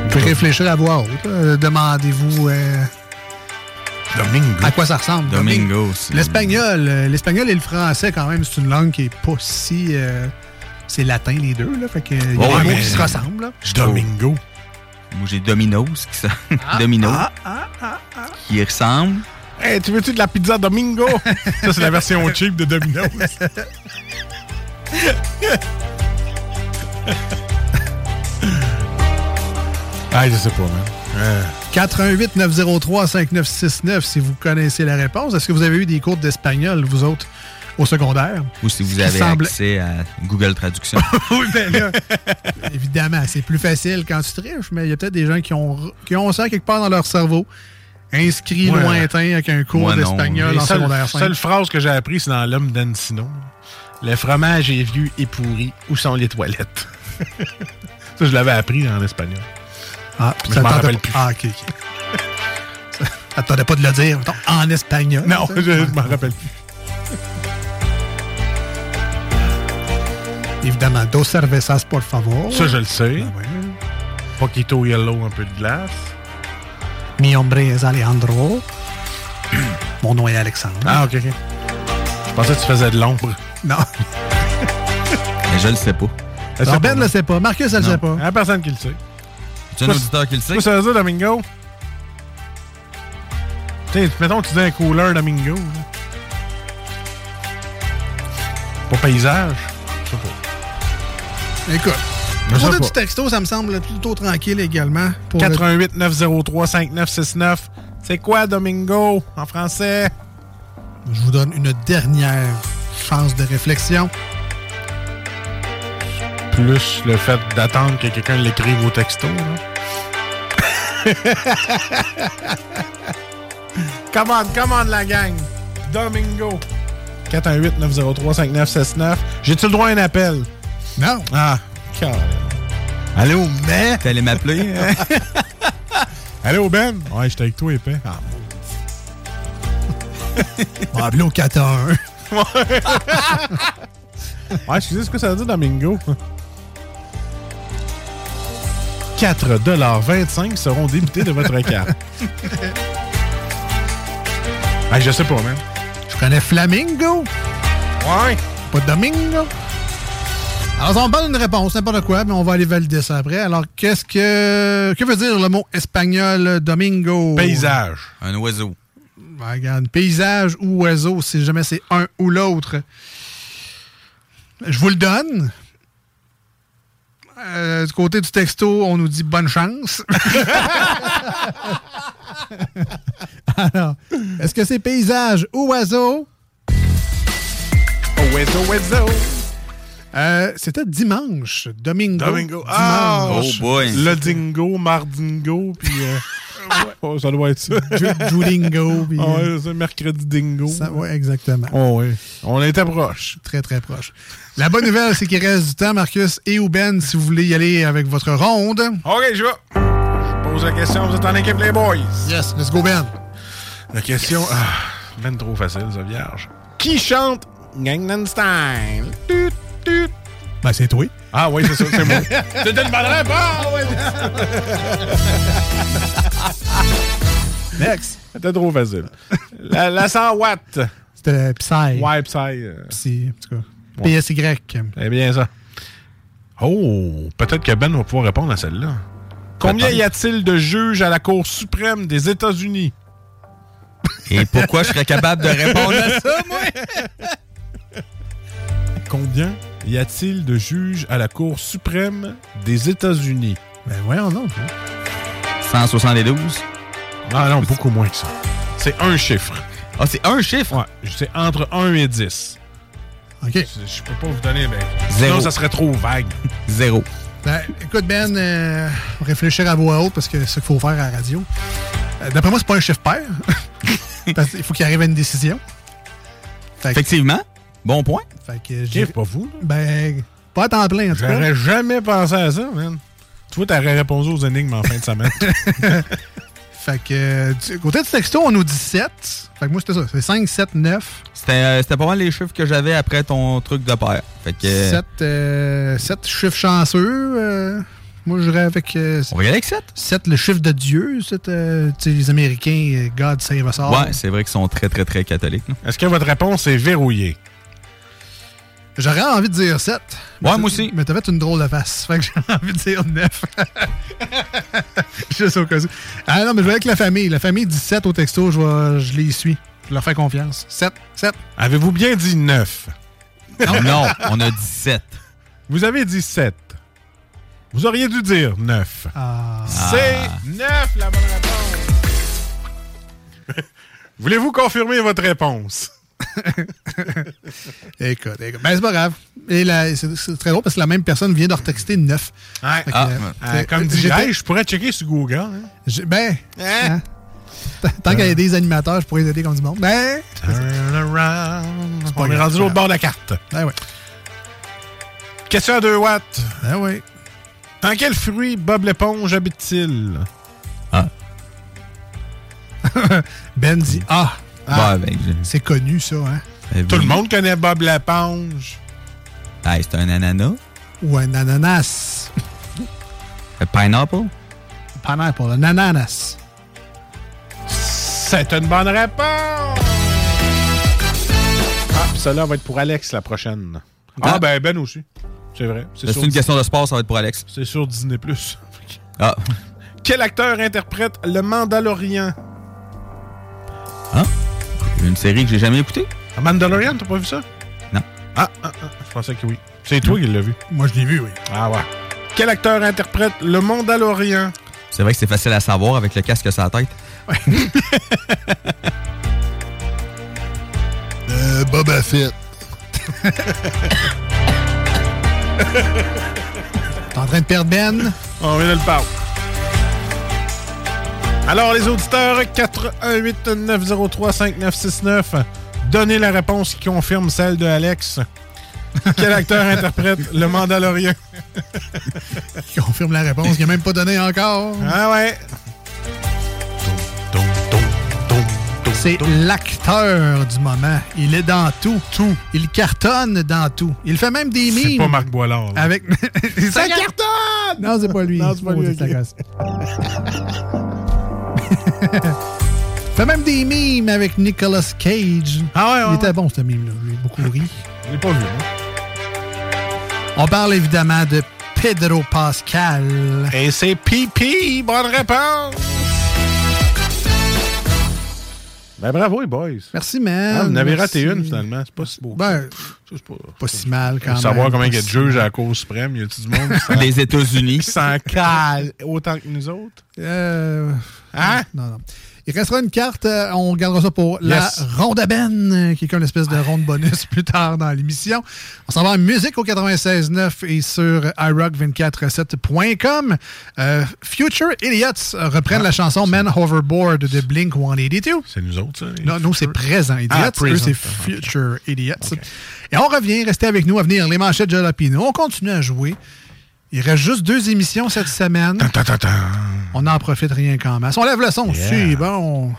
Vous pouvez réfléchir à voix haute. là. Demandez-vous euh, Domingo. à quoi ça ressemble? Domingo, L'espagnol, euh, l'espagnol et le français, quand même, c'est une langue qui est pas si. euh, c'est latin, les deux. Là, fait que il y a Ouais, des mots qui se ressemblent. là. Domingo. Moi, j'ai Domino's qui, ça... Domino, Ah, ah, ah, ah. qui ressemble. Hey, tu veux-tu de la pizza Domingo? ça, c'est la version cheap de Domino's. ah, je sais pas, man. Euh, 88 903 5969 si vous connaissez la réponse. Est-ce que vous avez eu des cours d'espagnol, vous autres, au secondaire? Ou si vous avez semble- accès à Google Traduction. oui, ben là, évidemment, c'est plus facile quand tu triches, mais il y a peut-être des gens qui ont, qui ont ça quelque part dans leur cerveau, inscrit Ouais. lointain avec un cours d'espagnol en secondaire 5. seule phrase que j'ai appris, c'est dans L'homme d'Encino. Le fromage est vieux et pourri. Où sont les toilettes? ça, je l'avais appris en espagnol. Ah, Mais ça je m'en rappelle pas- plus. Ah, ok, ok. Ça Attendais pas de le dire, en espagnol. Non, ça. je, je m'en rappelle plus. Évidemment, dos cervezas, por favor. Ça, je le sais. Ah, ouais. Poquito yellow, un peu de glace. Mi hombre es Alejandro. Mon nom est Alexandre. Ah, ok, ok. Je pensais que tu faisais de l'ombre. Non. Mais je le sais pas. Alors, ben ne le sait pas. Marcus, elle le Non. sait pas. Il y a personne qui le sait. Tu un auditeur qui le sait? Qu'est-ce que ça veut dire, Domingo? Tu sais, mettons que tu dis un cooler Domingo. là. Pas paysage. Écoute, pour petit texto, ça me semble plutôt tranquille également. Pour le- 88 903 5969. C'est quoi Domingo en français? Je vous donne une dernière chance de réflexion. Plus le fait d'attendre que quelqu'un l'écrive au texto. là. come on, come on la gang. Domingo. 418 903 5969. J'ai-tu le droit à un appel? Non. Ah, carré. Allô, Ben? T'allais m'appeler? hein? Allô, Ben? Ouais, j'étais avec toi, épais. Ah, On va appeler au 4 à 1. Ouais, excusez, ce que ça veut dire Domingo? 4,25 seront débités de votre carte. hey, je sais pas, man. Je connais Flamingo. Ouais. Pas Domingo. Alors, on parle d'une réponse, n'importe quoi, mais on va aller valider ça après. Alors, qu'est-ce que. Que veut dire le mot espagnol Domingo? Paysage. Un oiseau. Ben, regarde, paysage ou oiseau, si jamais c'est un ou l'autre. Je vous le donne. Euh, du côté du texto, on nous dit bonne chance. Alors, est-ce que c'est paysage ou oiseau? Wezo, Wezo. Euh, C'était dimanche. Domingo. Domingo. Ah, Dimanche. Le dingo, mardingo, puis... euh, oh, ça doit être ça. Ju- Julingo. puis, ouais, euh, c'est mercredi dingo. ça- ouais, exactement. Oh, ouais. On était proche. Très, très proche. La bonne nouvelle, c'est qu'il reste du temps, Marcus et ou Ben, si vous voulez y aller avec votre ronde. OK, je vais. Je pose la question. Vous êtes en équipe, les boys? Yes, let's go, Ben. La question... Ah, ben trop facile, ça, vierge. Qui chante Gangnam Style? Ben, c'est toi. Ah oui, c'est ça, c'est moi. C'était une bonne réponse! Next. C'était trop facile. La, la 100 watts. C'était Psy. Ouais, Psy. euh, Psy, en tout cas. Ouais. PSY. C'est bien ça. Oh, peut-être que Ben va pouvoir répondre à celle-là. Combien y a-t-il de juges à la Cour suprême des États-Unis? Et pourquoi je serais capable de répondre à ça, moi? Combien? Y a-t-il de juges à la Cour suprême des États-Unis? Ben voyons donc. 172. Ah non, beaucoup moins que ça. C'est un chiffre. Ah, c'est un chiffre? Ouais, c'est entre 1 et 10. OK. Je je peux pas vous donner, mais Zéro. sinon ça serait trop vague. Zéro. Ben, écoute, Ben, euh, réfléchir à voix haute parce que c'est ce qu'il faut faire à la radio. Euh, D'après moi, c'est pas un chiffre pair. parce qu'il faut qu'il arrive à une décision. Fait Effectivement. Bon point. Fait que C'est pas vous, là. Ben, pas à temps plein, en tout cas. J'aurais jamais pensé à ça, man. Tu vois, t'aurais répondu aux énigmes en fin de semaine. Fait que, euh, du côté du texto, on nous dit 7. Fait que moi, c'était ça. C'est 5, 7, 9. C'était euh, c'était pas mal les chiffres que j'avais après ton truc de paire. Fait que. euh, 7, euh, 7 chiffres chanceux. euh, moi, j'irais avec. euh, On va y aller avec 7? 7, le chiffre de Dieu. C'est, euh, tu sais, les Américains, euh, God save us all. Ouais, c'est vrai qu'ils sont très, très, très catholiques. Est-ce que votre réponse est verrouillée? J'aurais envie de dire 7. Ouais, moi aussi. Mais t'as fait une drôle de face. Fait que j'ai envie de dire 9. Juste au cas où. Ah non, mais je vais avec la famille. La famille dit 7 au texto. Je, vais, je les suis. Je leur fais confiance. 7, 7. Avez-vous bien dit 9? Non, on a dit 7. Vous avez dit 7. Vous auriez dû dire 9. Ah. C'est 9 la bonne réponse. Voulez-vous confirmer votre réponse? Écoute, écoute. Ben, c'est pas grave. Et là, c'est, c'est très drôle parce que la même personne vient de retexter 9. Ouais. Fait que, Ah, euh, euh, comme dit, j'étais- hey, je pourrais checker sur Google. hein. Ben, hein? tant qu'il y a des animateurs, je pourrais les aider comme du monde. Ben, Turn around. pas On est rendu l'autre bord de la carte. ben ouais. Question à 2 watts. Ben ouais. Dans quel fruit Bob l'éponge habite-t-il? Ben dit Ah. Ben, je- C'est connu, ça, hein? ben, Tout oui. le monde connaît Bob l'éponge. Hey, c'est un ananas? Ou un ananas. Un pineapple? Pineapple, un ananas. C'est une bonne réponse! Ah, puis celle-là va être pour Alex la prochaine. Ah, Ah. ben Ben aussi. C'est vrai. C'est sur- une question de sport, ça va être pour Alex. C'est sur Disney+. Ah. Quel acteur interprète le Mandalorian? Hein? Une série que j'ai jamais écoutée? Le Mandalorian, t'as pas vu ça? Non. Ah, ah, ah, je pensais que oui. C'est toi qui l'as vu. Moi, je l'ai vu, oui. Ah ouais. Quel acteur interprète le Mandalorian? C'est vrai que c'est facile à savoir avec le casque sur la tête. Euh, Boba Fett. T'es en train de perdre Ben? On vient de le parler. Alors, les auditeurs, 418-903-5969, donnez la réponse qui confirme celle de Alex. Quel acteur interprète le Mandalorian? Qui confirme la réponse qu'il n'a même pas donné encore. Ah ouais. C'est l'acteur du moment. Il est dans tout. Tout. Il cartonne dans tout. Il fait même des mimes. C'est pas Marc Boilard. là. Avec. Ça cartonne! Non, c'est pas lui. Non, c'est pas lui, fait même des mimes avec Nicolas Cage. Ah ouais, ouais, Il était bon, ce mime-là. J'ai beaucoup ri. Je l'ai pas vu, hein. On parle évidemment de Pedro Pascal. Et c'est Pipi, bonne réponse! Ben bravo, les boys. Merci, man. Ah, vous en avez raté une, finalement. C'est pas si beau. Ben, c'est pas, pas si mal quand même. Savoir combien il y a de juges à la Cour suprême. Y a-tu du monde Les États-Unis. qui s'en cale autant que nous autres? Euh, Hein? Non, non. Il restera une carte, euh, on gardera ça pour la ronde à Ben, euh, qui est comme une espèce de ronde bonus plus tard dans l'émission. On s'en va en musique au 96.9 et sur iRock247.com. Euh, Future Idiots reprennent la chanson Man Hoverboard de Blink 182. Ah, C'est nous autres, ça? Non, nous, c'est présent Idiots. Ah, c'est Future Idiots. Et on revient, restez avec nous à venir les manchettes Jalapino. On continue à jouer. Il reste juste deux émissions cette semaine. On n'en profite rien qu'en masse. On lève le son. Yeah. C'est bon.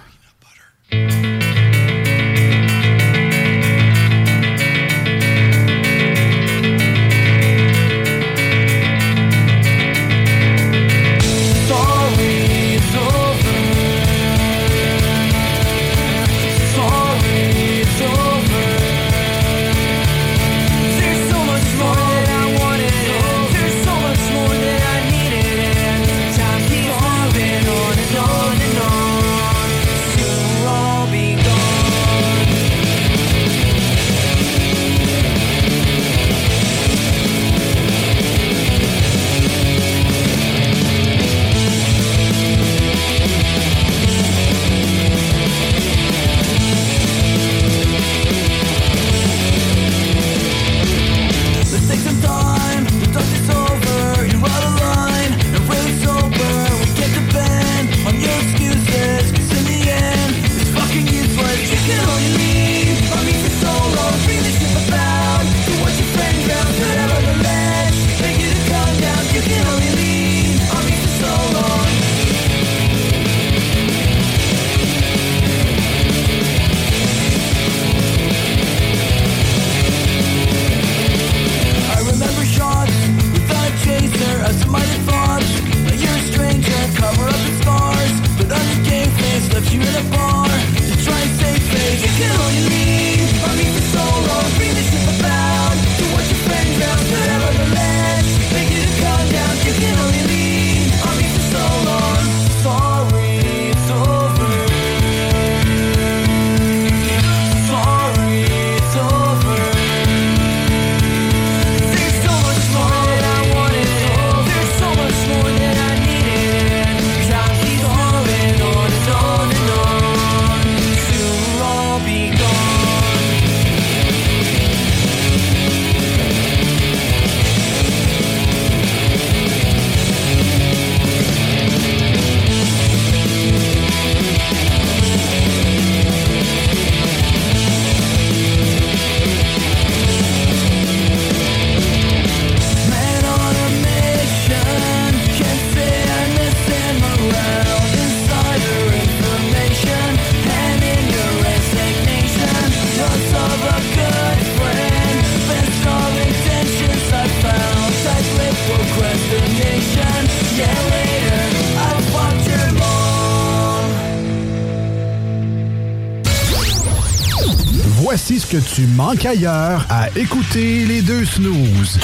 Tu manques ailleurs à écouter les deux snooze.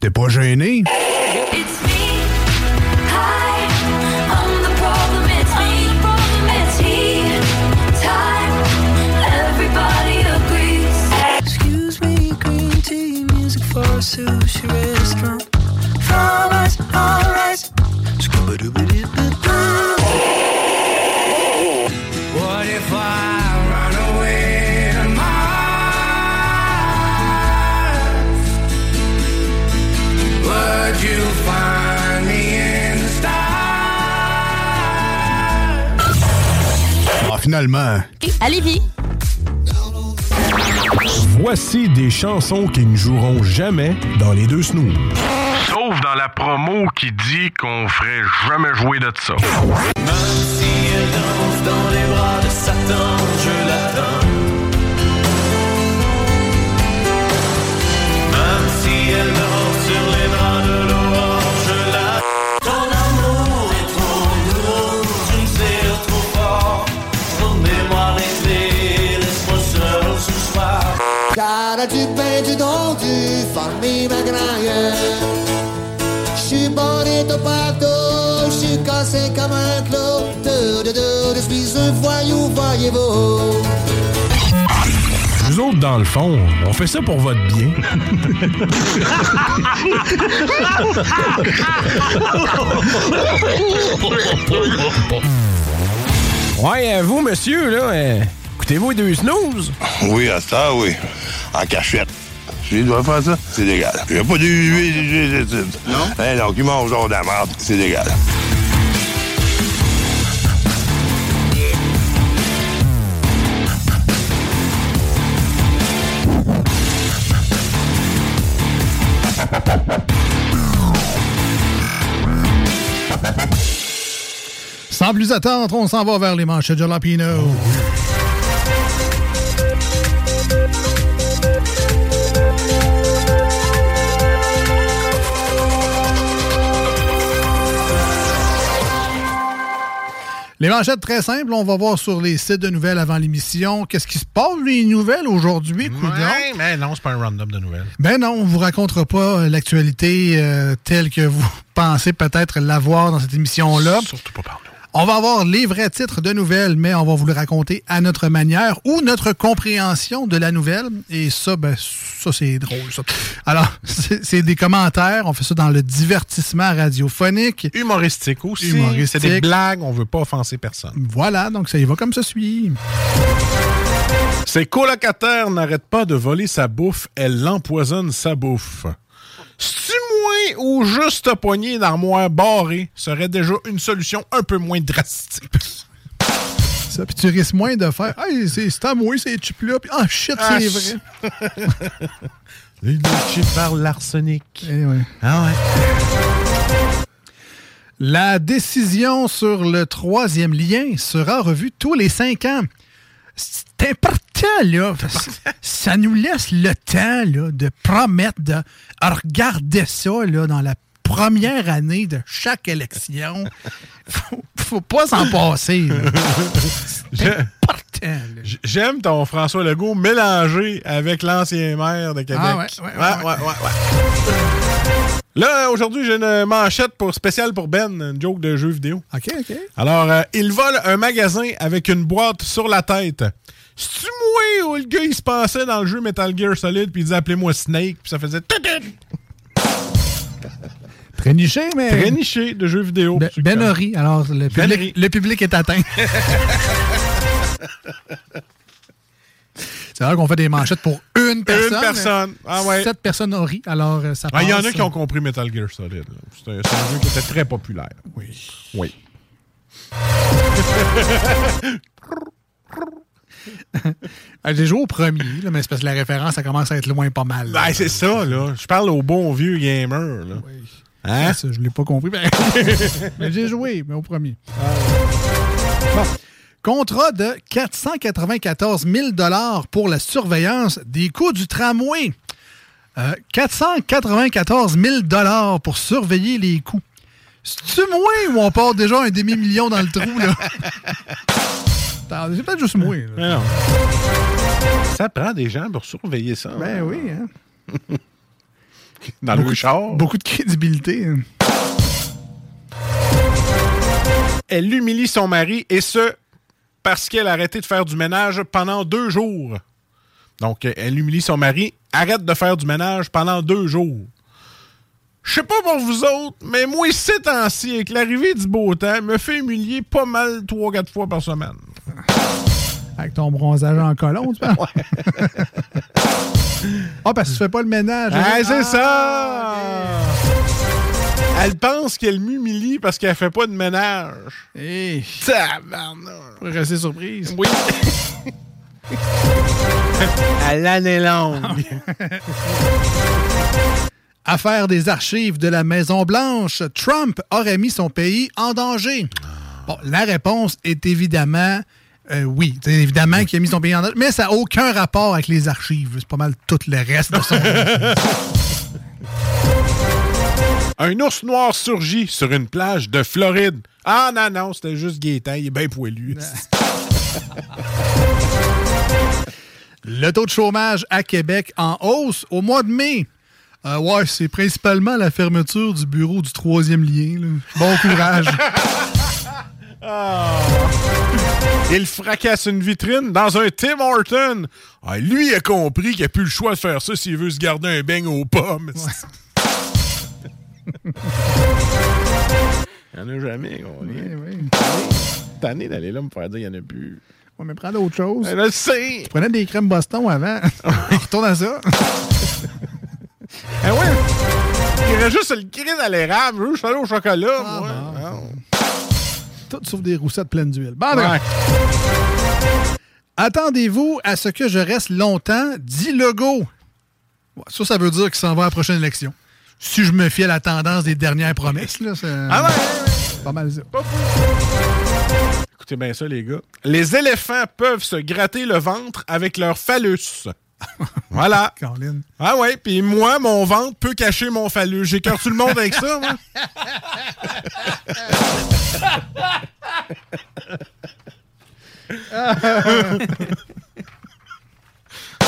T'es pas gêné? Finalement. À Lévis. Voici des chansons qui ne joueront jamais dans les deux snooze. Sauf dans la promo qui dit qu'on ferait jamais jouer de ça. Même si elle danse dans les bras de Satan, je l'attends. Du famille magraille. J'suis bonito partout, j'suis cassé comme un clou. De, de, de, je suis un voyou, voyez-vous. Nous autres, dans le fond, on fait ça pour votre bien. Ouais, euh, vous, monsieur, là, euh, écoutez-vous les deux snooze? Oui, à ça, oui. En cachette. Si je dois faire ça, c'est légal. Il n'y a pas de... Non? Eh non, qui mange genre de la merde, c'est légal. Sans plus attendre, on s'en va vers les manchettes de Jalapino. Les manchettes très simples, on va voir sur les sites de nouvelles avant l'émission. Qu'est-ce qui se passe, les nouvelles aujourd'hui? Ouais, mais non, c'est pas un random de nouvelles. Ben non, on vous racontera pas euh, l'actualité euh, telle que vous pensez peut-être l'avoir dans cette émission-là. Surtout pas par nous. On va avoir les vrais titres de nouvelles, mais on va vous le raconter à notre manière ou notre compréhension de la nouvelle. Et ça, ben, ça, c'est drôle, ça. Alors, c'est des commentaires. On fait ça dans le divertissement radiophonique. Humoristique aussi. Humoristique. C'est des blagues, on veut pas offenser personne. Voilà, donc ça y va comme ça suit. Ses colocataires n'arrêtent pas de voler sa bouffe, elle l'empoisonne sa bouffe. Moins ou juste poignée d'armoire barrée serait déjà une solution un peu moins drastique. Ça, puis tu risques moins de faire Hey, c'est c'est à moi, ces chips-là. Puis, ah, shit, Ah, c'est vrai. Les chips par l'arsenic. Eh ouais. Ah ouais. La décision sur le troisième lien sera revue tous les cinq ans. C'est important, là. Ça nous laisse le temps là, de promettre de regarder ça là, dans la première année de chaque élection. Faut, faut pas s'en passer. J'aime ton François Legault mélangé avec l'ancien maire de Québec. Ah ouais, ouais, ouais, ouais. Là, aujourd'hui, j'ai une manchette pour, spéciale pour Ben, une joke de jeu vidéo. OK, OK. Alors, euh, il vole un magasin avec une boîte sur la tête. C'est-tu moi ou le gars, il se passait dans le jeu Metal Gear Solid, puis il disait appelez-moi Snake, puis ça faisait tutut. Très niché, mais. Très niché de jeux vidéo. Ben, ben Horry. Alors, le public, Horry. le public est atteint. C'est vrai qu'on fait des manchettes pour une personne. personne. Ah ouais. Sept personnes ont ri, alors euh, ça Ah, Il y en a passe. qui ont compris Metal Gear Solid. C'est un, jeu qui était très populaire. Oui. Oui. Ah, J'ai joué au premier, là, mais c'est parce que la référence, ça commence à être loin pas mal. Ben, c'est ça, là. Je parle au bon vieux gamer, là. Hein? Ah, ça, je l'ai pas compris. ben. mais j'ai joué, mais au premier. Bon. Contrat de 494 000 pour la surveillance des coûts du tramway. Euh, 494 000 pour surveiller les coûts. C'est-tu moins ou on part déjà un demi-million dans le trou, là? Attends, C'est peut-être juste moi. là. Mais non. Ça prend des gens pour surveiller ça. Ben oui, hein? Dans beaucoup le char. De, beaucoup de crédibilité. hein. Elle humilie son mari et ce, parce qu'elle a arrêté de faire du ménage pendant deux jours. Donc, elle humilie son mari, arrête de faire du ménage pendant deux jours. Je sais pas pour vous autres, mais moi, ces temps-ci, avec l'arrivée du beau temps, me fait humilier pas mal trois, quatre fois par semaine. Avec ton bronzage en colon, tu penses? Ah, parce que tu fais pas le ménage. Ah, hein? c'est ça! Elle pense qu'elle m'humilie parce qu'elle fait pas de ménage. Hey. Tabarnak! Pour rester surprise. Oui. à l'année longue. Affaire des archives de la Maison-Blanche, Trump aurait mis son pays en danger. Bon, la réponse est évidemment euh, oui. C'est évidemment qu'il a mis son pays en danger, mais ça n'a aucun rapport avec les archives. C'est pas mal tout le reste de son. Un ours noir surgit sur une plage de Floride. Ah non, non, c'était juste Gaétan, il est bien poilu. Le taux de chômage à Québec en hausse au mois de mai. Euh, ouais, c'est principalement la fermeture du bureau du troisième lien. là. Bon courage. Ah. Il fracasse une vitrine dans un Tim Horton. Ah, lui a compris qu'il n'a plus le choix de faire ça s'il veut se garder un beigne aux pommes. Il n'y en a jamais. on est- tanné d'aller là me faire dire qu'il n'y en a plus. Ouais, mais prends d'autres choses. Je le sais. Tu prenais des crèmes Boston avant. Retourne à ça. Ah ouais. Il reste juste le crise à l'érable. Je juste aller au chocolat, Ah, moi. Non. Tout sauf des roussettes pleines d'huile. Bon, Ouais. d'accord. Attendez-vous à ce que je reste longtemps, dit Legault. Ouais, ça, ça veut dire qu'il s'en va à la prochaine élection. Si je me fie à la tendance des dernières promesses, là, c'est Ah ouais. pas mal ça. Écoutez bien ça, les gars. Les éléphants peuvent se gratter le ventre avec leur phallus. voilà. Caroline. Ah ouais, puis moi, mon ventre peut cacher mon phallus. J'écœure tout le monde avec ça, moi.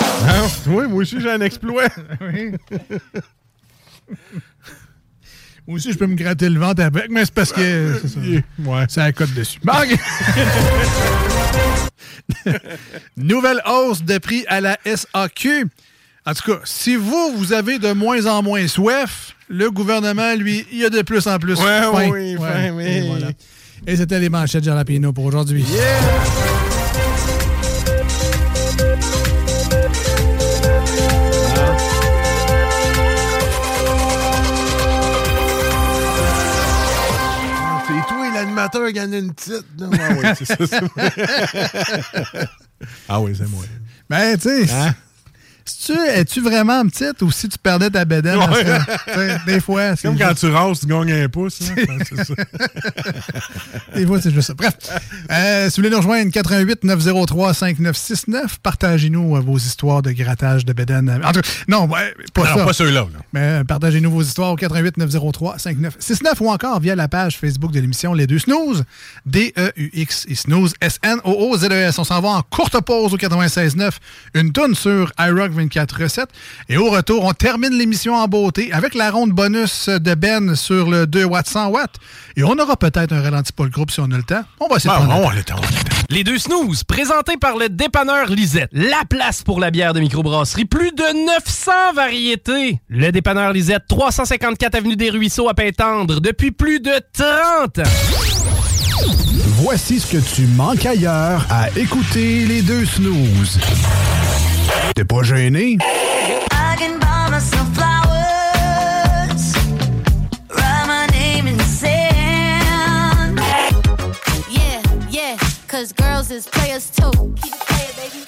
Ah, oui, moi aussi, j'ai un exploit. Oui. Moi aussi, je peux me gratter le ventre avec, mais c'est parce que c'est ça. Ouais. C'est la cote dessus. Ok. Nouvelle hausse de prix à la SAQ. En tout cas, si vous, vous avez de moins en moins soif, le gouvernement, lui, il a de plus en plus Ouais, faim. oui, Ouais, faim, oui. Et, voilà. Et c'était les manchettes Jalapino pour aujourd'hui. C'est qui en a une petite. Ah oui, c'est ça. ah oui, c'est moi. Ben, tu sais, Hein? Es-tu vraiment petite ou si tu perdais ta bédaine? Ouais. Des fois, c'est Comme quand juste- tu rases, tu gagnes un pouce. hein. Ça. Des fois, c'est juste ça. Bref, euh, si vous voulez nous rejoindre, 88 903 5969, partagez-nous euh, vos histoires de grattage de bédaine. En tout cas, non, ouais, pas ça. pas ceux-là. là. Mais euh, partagez-nous vos histoires au 88 903 5969 ou encore via la page Facebook de l'émission Les Deux Snooze, D-E-U-X et Snooze, S-N-O-O-Z-E-S. On s'en va en courte pause au 96.9, une tonne sur iRock 24 recettes. Et au retour, on termine l'émission en beauté avec la ronde bonus de Ben sur le 2 watts 100 watts. Et on aura peut-être un ralenti pour le groupe si on a le temps. On va essayer Ah, de prendre on le a temps. le temps, on a le temps. Les deux snooze, présentés par le dépanneur Lisette. La place pour la bière de microbrasserie. Plus de 900 variétés. Le dépanneur Lisette, 354 Avenue des Ruisseaux à Pintendre, depuis plus de 30 ans. Voici ce que tu manques ailleurs à écouter les deux snooze. T'es pas gêné? I can buy myself flowers, write my name in the sand. Yeah, yeah, cause girls is players too. Keep it playing, baby.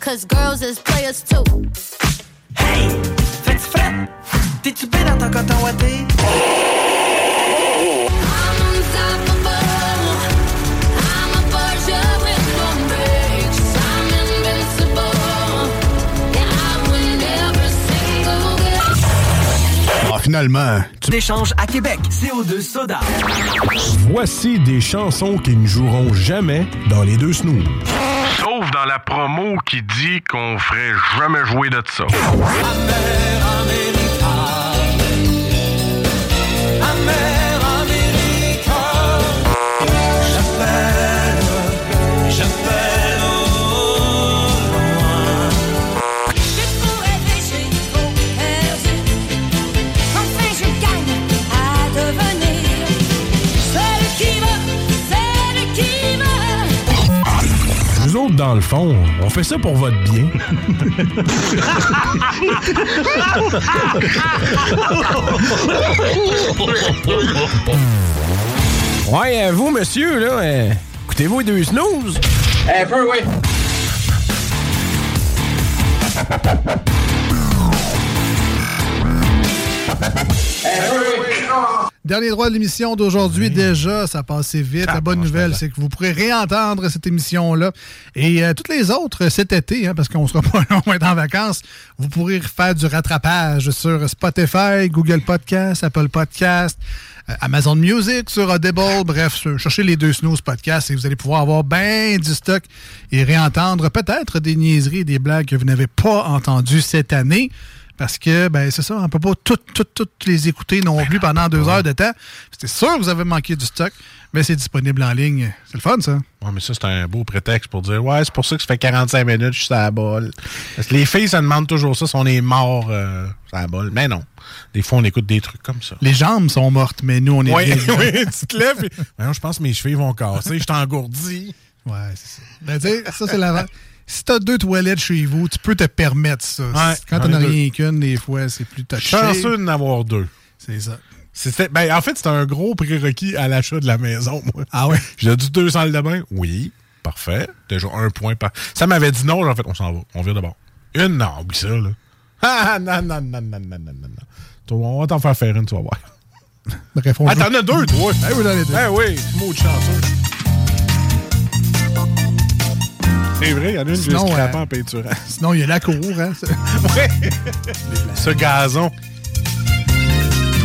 Cause girls is players too. Hey, fais-tu fret? T'es-tu bien dans ton coton ouaté? I'm unstoppable. Finalement, tu D'échange à Québec, CO2 Soda. Voici des chansons qui ne joueront jamais dans les deux snooze. Sauf dans la promo qui dit qu'on ferait jamais jouer de ça. Dans le fond, on fait ça pour votre bien. Ouais, euh, vous, monsieur, là, euh, écoutez-vous deux snooze? Un peu, oui. Dernier droit de l'émission d'aujourd'hui déjà, ça a passé vite. La bonne nouvelle, c'est que vous pourrez réentendre cette émission-là et euh, toutes les autres cet été, hein, parce qu'on sera pas long, on va être en vacances. Vous pourrez faire du rattrapage sur Spotify, Google Podcast, Apple Podcast, euh, Amazon Music, sur Audible, bref, cherchez les deux snooze podcasts et vous allez pouvoir avoir bien du stock et réentendre peut-être des niaiseries et des blagues que vous n'avez pas entendues cette année. Parce que, ben, c'est ça, on peut pas toutes, toutes, toutes les écouter non plus pendant deux heures de temps. C'est sûr que vous avez manqué du stock, mais c'est disponible en ligne. C'est le fun, ça. Ouais, mais ça, c'est un beau prétexte pour dire Ouais, c'est pour ça que ça fait 45 minutes, je suis à la balle. Parce que les filles, ça demande toujours ça, si on est mort, euh, sur la balle. Mais non. Des fois, on écoute des trucs comme ça. Les jambes sont mortes, mais nous, on est Oui, oui, tu te lèves. et- Voyons, je pense que mes chevilles vont casser. Je t'engourdis. Ouais, c'est ça. Ben, tu sais, ça, c'est la. si t'as deux toilettes chez vous, tu peux te permettre ça. Quand t'en as rien qu'une, des fois, c'est plus touché. Chanceux d'en avoir deux. C'est ça. Ben, en fait, c'était un gros prérequis à l'achat de la maison, moi. Ah ouais? J'ai dit deux salles de bain. Oui, parfait. Déjà un point par. Ça m'avait dit non, en fait, on s'en va. On vient d'abord. Une, non, oublie ça, là. Ah, ah, non, non, non, non, non, non, non. On va t'en faire faire une, tu vas voir. Bref, on ah, t'en as deux, toi. Eh oui, deux. Eh oui, mot de chanceux. C'est vrai, il y en a une Sinon, euh, en peinturant. Sinon, il y a la cour, hein. Ce gazon.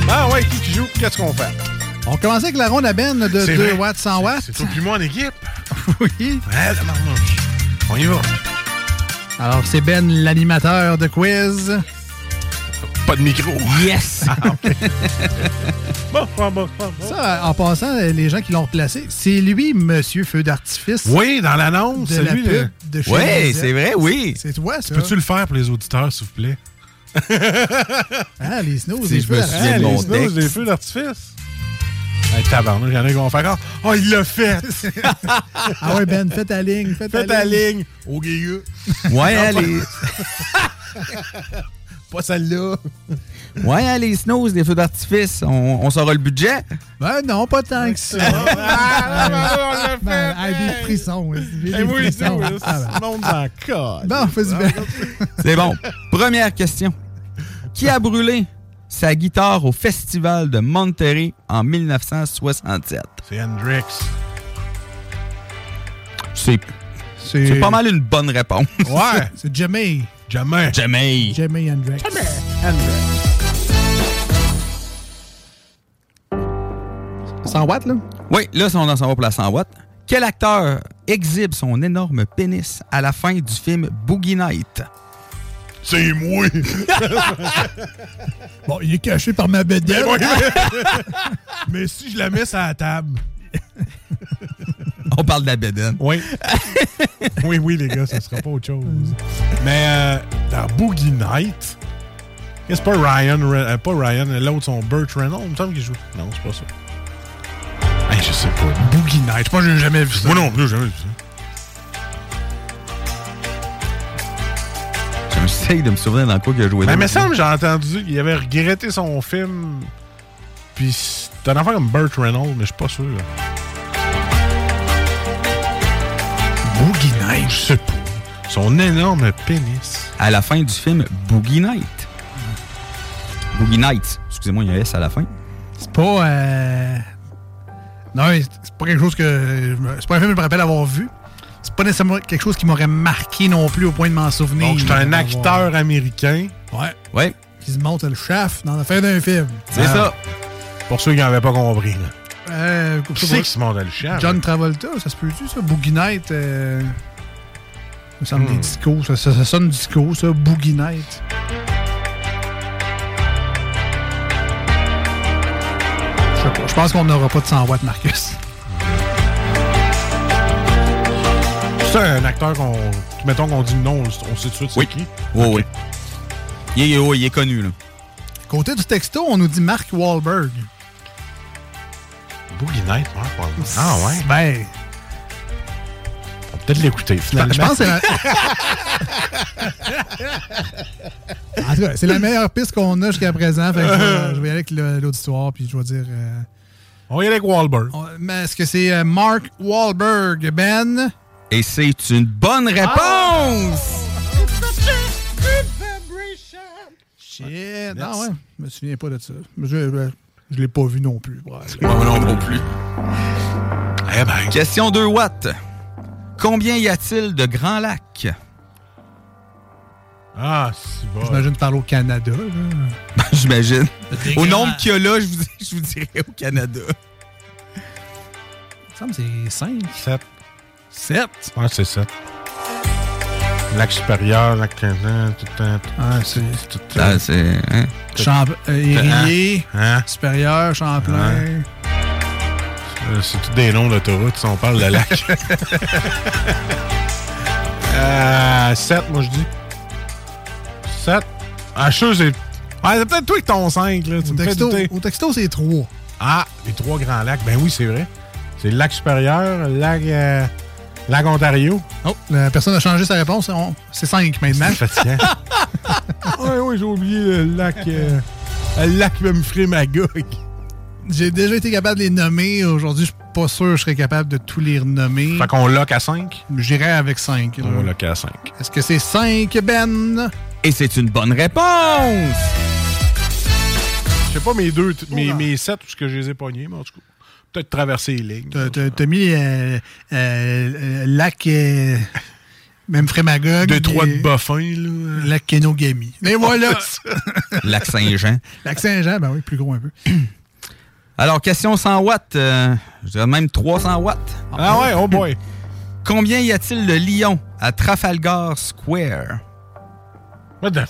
Ah ouais, qui qui joue? Qu'est-ce qu'on fait? On commençait avec la ronde à Ben de C'est 2 vrai. watts, 100 watts. C'est toi puis moi en équipe. oui. Ouais, la marmouche. On y va. Alors, c'est Ben, l'animateur de quiz. Pas de micro. Yes! Ah, ok. bon, bon, bon, bon, bon. Ça, en passant, les gens qui l'ont replacé, c'est lui, Monsieur Feu d'artifice. Oui, dans l'annonce, de c'est la lui. pub le- de chez Lisette. c'est vrai, oui. C'est toi, ça. Peux-tu le faire pour les auditeurs, s'il vous plaît? Ah, les snows, Si les je feux me d'artifice. souviens de les mon snows, texte. des feux d'artifice. Hey, il y en a qui vont faire. Oh, il l'a fait! Ah ouais, Ben, fais ta ligne, fais ta Fais ta ligne. Au guégueux. Ouais, allez. Pas celle-là. Ouais, hein, les snows, les feux d'artifice, on, on saura le budget. Ben non, pas tant que ça. Ah, Ben, hey, des frissons. hein, j'ai des frissons. oui, Ah, ben. Bon, fais-y Ben. C'est bon. Première question. Qui a brûlé sa guitare au festival de Monterrey en 1967? C'est Hendrix. C'est C'est c'est pas mal une bonne réponse. Ouais. C'est Jamie. Jamais. Jamais. Jamie Hendrix. Hendrix. 100 watts, là? Oui, là, on s'en va pour la 100 watts. Quel acteur exhibe son énorme pénis à la fin du film Boogie Night? C'est moi. Bon, il est caché par ma. Ouais, mais- mais si je la mets sur la table. On parle de la bédaine. Oui. oui, oui, les gars, ça sera pas autre chose. Mais euh, dans Boogie Night, c'est pas Ryan, euh, pas Ryan, l'autre, son Burt Reynolds, il me semble qu'il joue. Non, c'est pas ça. Hey, je sais pas. Boogie Night. Je pense que j'ai jamais vu ça. Moi non plus, j'ai jamais vu ça. J'essaye de me souvenir dans quoi qu'il a joué. Mais il me semble, j'ai entendu qu'il avait regretté son film. Puis c'est un enfant comme Burt Reynolds, mais je suis pas sûr. Boogie Night, je sais pas. Son énorme pénis. À la fin du film Boogie Night. Boogie Night. Excusez-moi, il y a un S à la fin. C'est pas. euh, Non, c'est pas quelque chose que. C'est pas un film que je me rappelle avoir vu. C'est pas nécessairement quelque chose qui m'aurait marqué non plus au point de m'en souvenir. Donc, c'est un acteur américain. Ouais. Ouais. Qui se monte le chef dans la fin d'un film. C'est Ah. ça. Pour ceux qui n'avaient pas compris. Là. Euh, Qui c'est qui se le chef? John Travolta, ça se peut-tu, ça? Boogie Night. Euh... Ça me semble Hmm. des discos. Ça, ça, ça sonne disco, ça. Boogie Night. Je sais pas. Je pense qu'on n'aura pas de 100 watts, Marcus. C'est un acteur qu'on. Mettons qu'on dit non, on sait tout de suite c'est Oui. qui. Oui, Ok. oui. Il est, oh, il est connu, là. Côté du texto, on nous dit Mark Wahlberg. Boogie Night, ouais, pas- Ah ouais? Ben, On va peut-être l'écouter finalement. je pense que c'est la... En tout cas, c'est la meilleure piste qu'on a jusqu'à présent. Fait que je, vais, je vais y aller avec l'auditoire, puis je vais dire... euh, On va y aller avec Wahlberg. on- mais Est-ce que c'est euh, Mark Wahlberg, Ben? Et c'est une bonne réponse! Shit! Non, ouais. Je me souviens pas de ça. Je, je, je l'ai pas vu non plus. Ouais. Moi non, non plus. Eh ben. Question 2 watts. Combien y a-t-il de grands lacs? Ah, c'est bon. J'imagine parler au Canada. là. J'imagine. Au nombre qu'il y a là, je vous, je vous dirais au Canada. Il me semble que c'est 5. 7. 7? Ouais, c'est 7. Lac supérieur, lac tout le temps. Ah, c'est... Ah, c'est. hein? Euh, Érié, Hein? Supérieur, Champlain. Euh, C'est tous des noms d'autoroute si on parle de lac. euh, 7, moi je dis. 7. Ah, je c'est Ah, c'est peut-être toi avec ton 5, là. Tu Au me texto, au texto, c'est 3. Ah, les trois grands lacs. Ben oui, c'est vrai. C'est le lac supérieur, le lac, euh, lac Ontario. Oh, la personne a changé sa réponse. On- C'est 5 maintenant. C'est fatigant. oui, oui, j'ai oublié le lac. euh, le lac Memphis-Magog. J'ai déjà été capable de les nommer. Aujourd'hui, je suis pas sûr que je serais capable de tous les renommer. Fait qu'on lock à 5. J'irai avec 5. On lock à 5. Est-ce que c'est 5, Ben? Et c'est une bonne réponse! Je sais pas mes deux, mes, mes sept, parce que je les ai pognés, mais en tout cas. Peut-être traverser les lignes. T'as- mis euh, euh, lac euh, même Frémagog. Deux, trois de là. Lac Kenogami. Mais voilà! Lac Saint-Jean. lac Saint-Jean, ben oui, plus gros un peu. Alors, question 100 watts, euh, je dirais même 300 watts. Ah ouais, oh boy. Combien y a-t-il de lions à Trafalgar Square? What the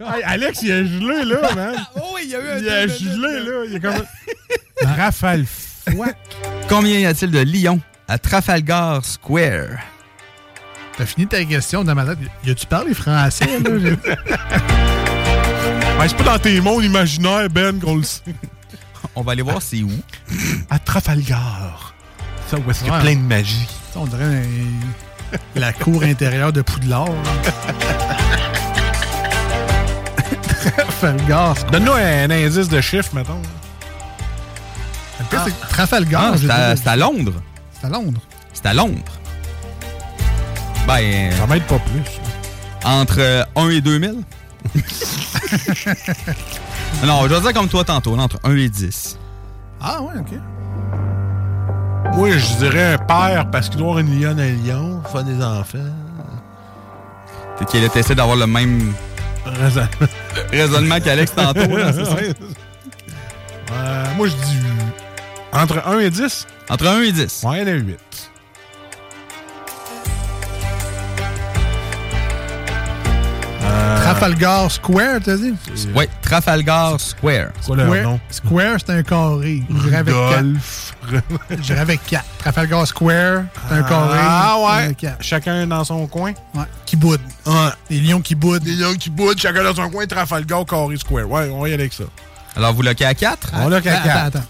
Hey, Alex, il a gelé, là, man. Oh oui, il y a eu un Il a gelé, là. Il est comme rafale. Combien y a-t-il de lions à Trafalgar Square? T'as fini ta question dans ma tête. Y a-tu parlé français, là? Ben, c'est pas dans tes mondes imaginaires, Ben, qu'on le sait. On va aller voir c'est où? À Trafalgar. Ça, où est-ce qu'il y a Ouais. plein de magie. On dirait un- la cour intérieure de Poudlard. Trafalgar. Donne-nous un indice de chiffre, mettons. Le pire, c'est que Trafalgar, Ah, c'est à, Londres. c'est à Londres. C'est à Londres. Ben. Ça m'aide pas plus. Entre euh, 1 et 2000? non, je vais dire comme toi tantôt, entre 1 et 10. Ah ouais, ok. Moi, je dirais un père parce qu'il doit avoir une lionne à un lion, faire des enfants. Peut-être qu'il a essayé d'avoir le même Raison. raisonnement qu'Alex tantôt, là, c'est ça? Ouais. Euh, moi, je dis entre 1 et 10. Entre 1 et 10. Ouais, il y en a 8. Trafalgar Square, t'as dit? Oui, Trafalgar Square. Square, nom? Square, c'est un carré. J'irais avec 4. Rudolph. J'irais avec 4. Trafalgar Square, c'est un carré. Ah ouais. quatre. Chacun dans son coin. Ouais. Qui. Ouais. Les lions qui boudent. Des lions qui boudent, chacun dans son coin, Trafalgar, Carré Square. Ouais, on va y aller avec ça. Alors, vous loquez à 4? On qu'à Attends, 4. attends.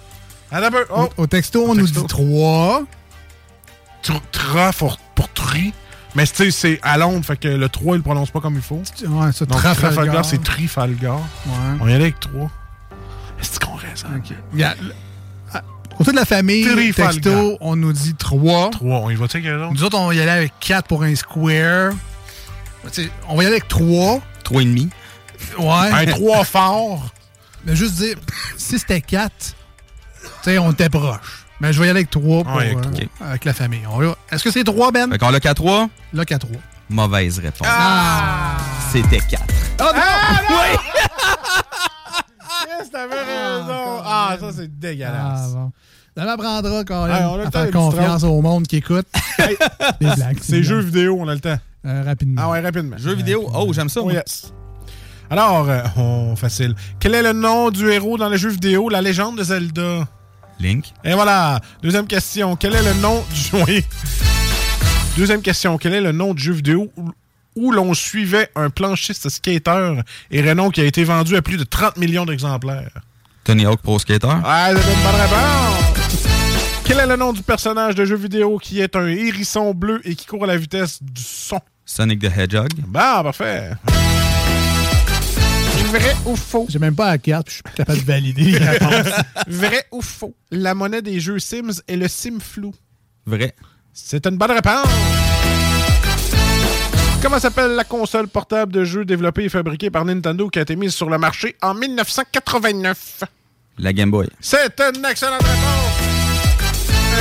Attends un peu. Oh. Au, au texto, on nous texto. dit 3. Tr- Tra pour, pour tri. Mais tu sais, c'est à Londres, fait que le 3, il le prononce pas comme il faut. Ouais, ça, Donc Trafalgar. Trafalgar, c'est Trifalgar. Ouais. On y allait avec 3. Est-ce qu'on raison? Ok. Ah, Côté de la famille, texto, on nous dit 3. 3. On y avec eux autres? Nous autres, on va y aller avec 4 pour un square. Tu sais, on va y aller avec 3. 3,5. Ouais. Un 3 fort. Mais juste dire, si c'était 4, tu sais, on était proche. Mais je vais y aller avec 3 pour, Ouais, avec euh, trois. avec la famille. Va- Est-ce que c'est 3, Ben? Fait qu'on loque à 3? Là, qu'à 3. Mauvaise réponse. Ah! C'était 4. Oh non! Oui! Yes, t'avais raison. Ah, ça, c'est dégueulasse. Ah, bon. Ça m'apprendra quand Hey, on a le à temps, faire confiance au monde qui écoute. C'est jeux vidéo, on a le temps. Euh, rapidement. Ah ouais, rapidement. Jeux vidéo? Oh, j'aime ça. Oh, moi. yes. Alors, euh, oh, facile. Quel est le nom du héros dans le jeu vidéo La légende de Zelda? Link. Et voilà. Deuxième question. Quel est le nom du oui. Deuxième question. Quel est le nom du jeu vidéo où, l'on suivait un planchiste skater et Renault qui a été vendu à plus de 30 millions d'exemplaires? Tony Hawk Pro Skater? Ah, c'est une bonne réponse! Quel est le nom du personnage de jeu vidéo qui est un hérisson bleu et qui court à la vitesse du son? Sonic the Hedgehog. Bon, parfait. Vrai ou faux? J'ai même pas la carte, puis je suis capable de valider les réponses. Vrai ou faux? La monnaie des jeux Sims est le Sim flou. Vrai. C'est une bonne réponse. Comment s'appelle la console portable de jeux développée et fabriquée par Nintendo qui a été mise sur le marché en 1989? La Game Boy. C'est une excellente réponse.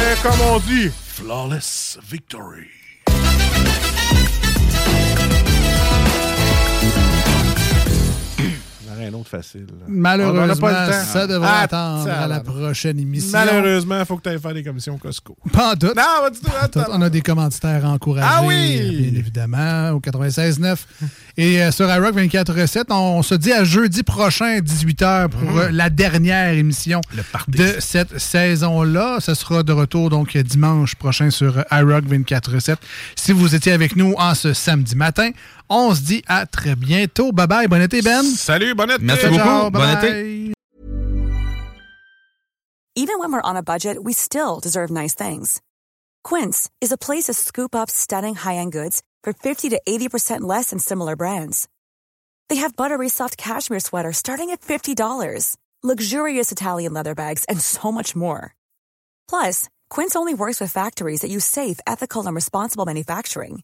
Et comme on dit, flawless victory. Un autre facile. On Malheureusement, ça devra Ah, attendre à la prochaine émission. Malheureusement, il faut que tu ailles faire des commissions Costco. Pas en tout. Non, du tout. On a des commanditaires encouragés, Ah oui! bien évidemment, au 96.9. Et euh, sur iRock 24.7, on se dit à jeudi prochain, 18h, pour euh, la dernière émission de cette saison-là. Ce sera de retour donc dimanche prochain sur iRock 24.7. Si vous étiez avec nous en ce samedi matin, On se dit à très bientôt. Bye bye. Bon été, Ben. Salut, bon été. Merci beaucoup. ciao. Bon Bye été. bye. Even when we're on a budget, we still deserve nice things. Quince is a place to scoop up stunning high-end goods for 50 to 80% less than similar brands. They have buttery soft cashmere sweaters starting at $50, luxurious Italian leather bags, and so much more. Plus, Quince only works with factories that use safe, ethical, and responsible manufacturing.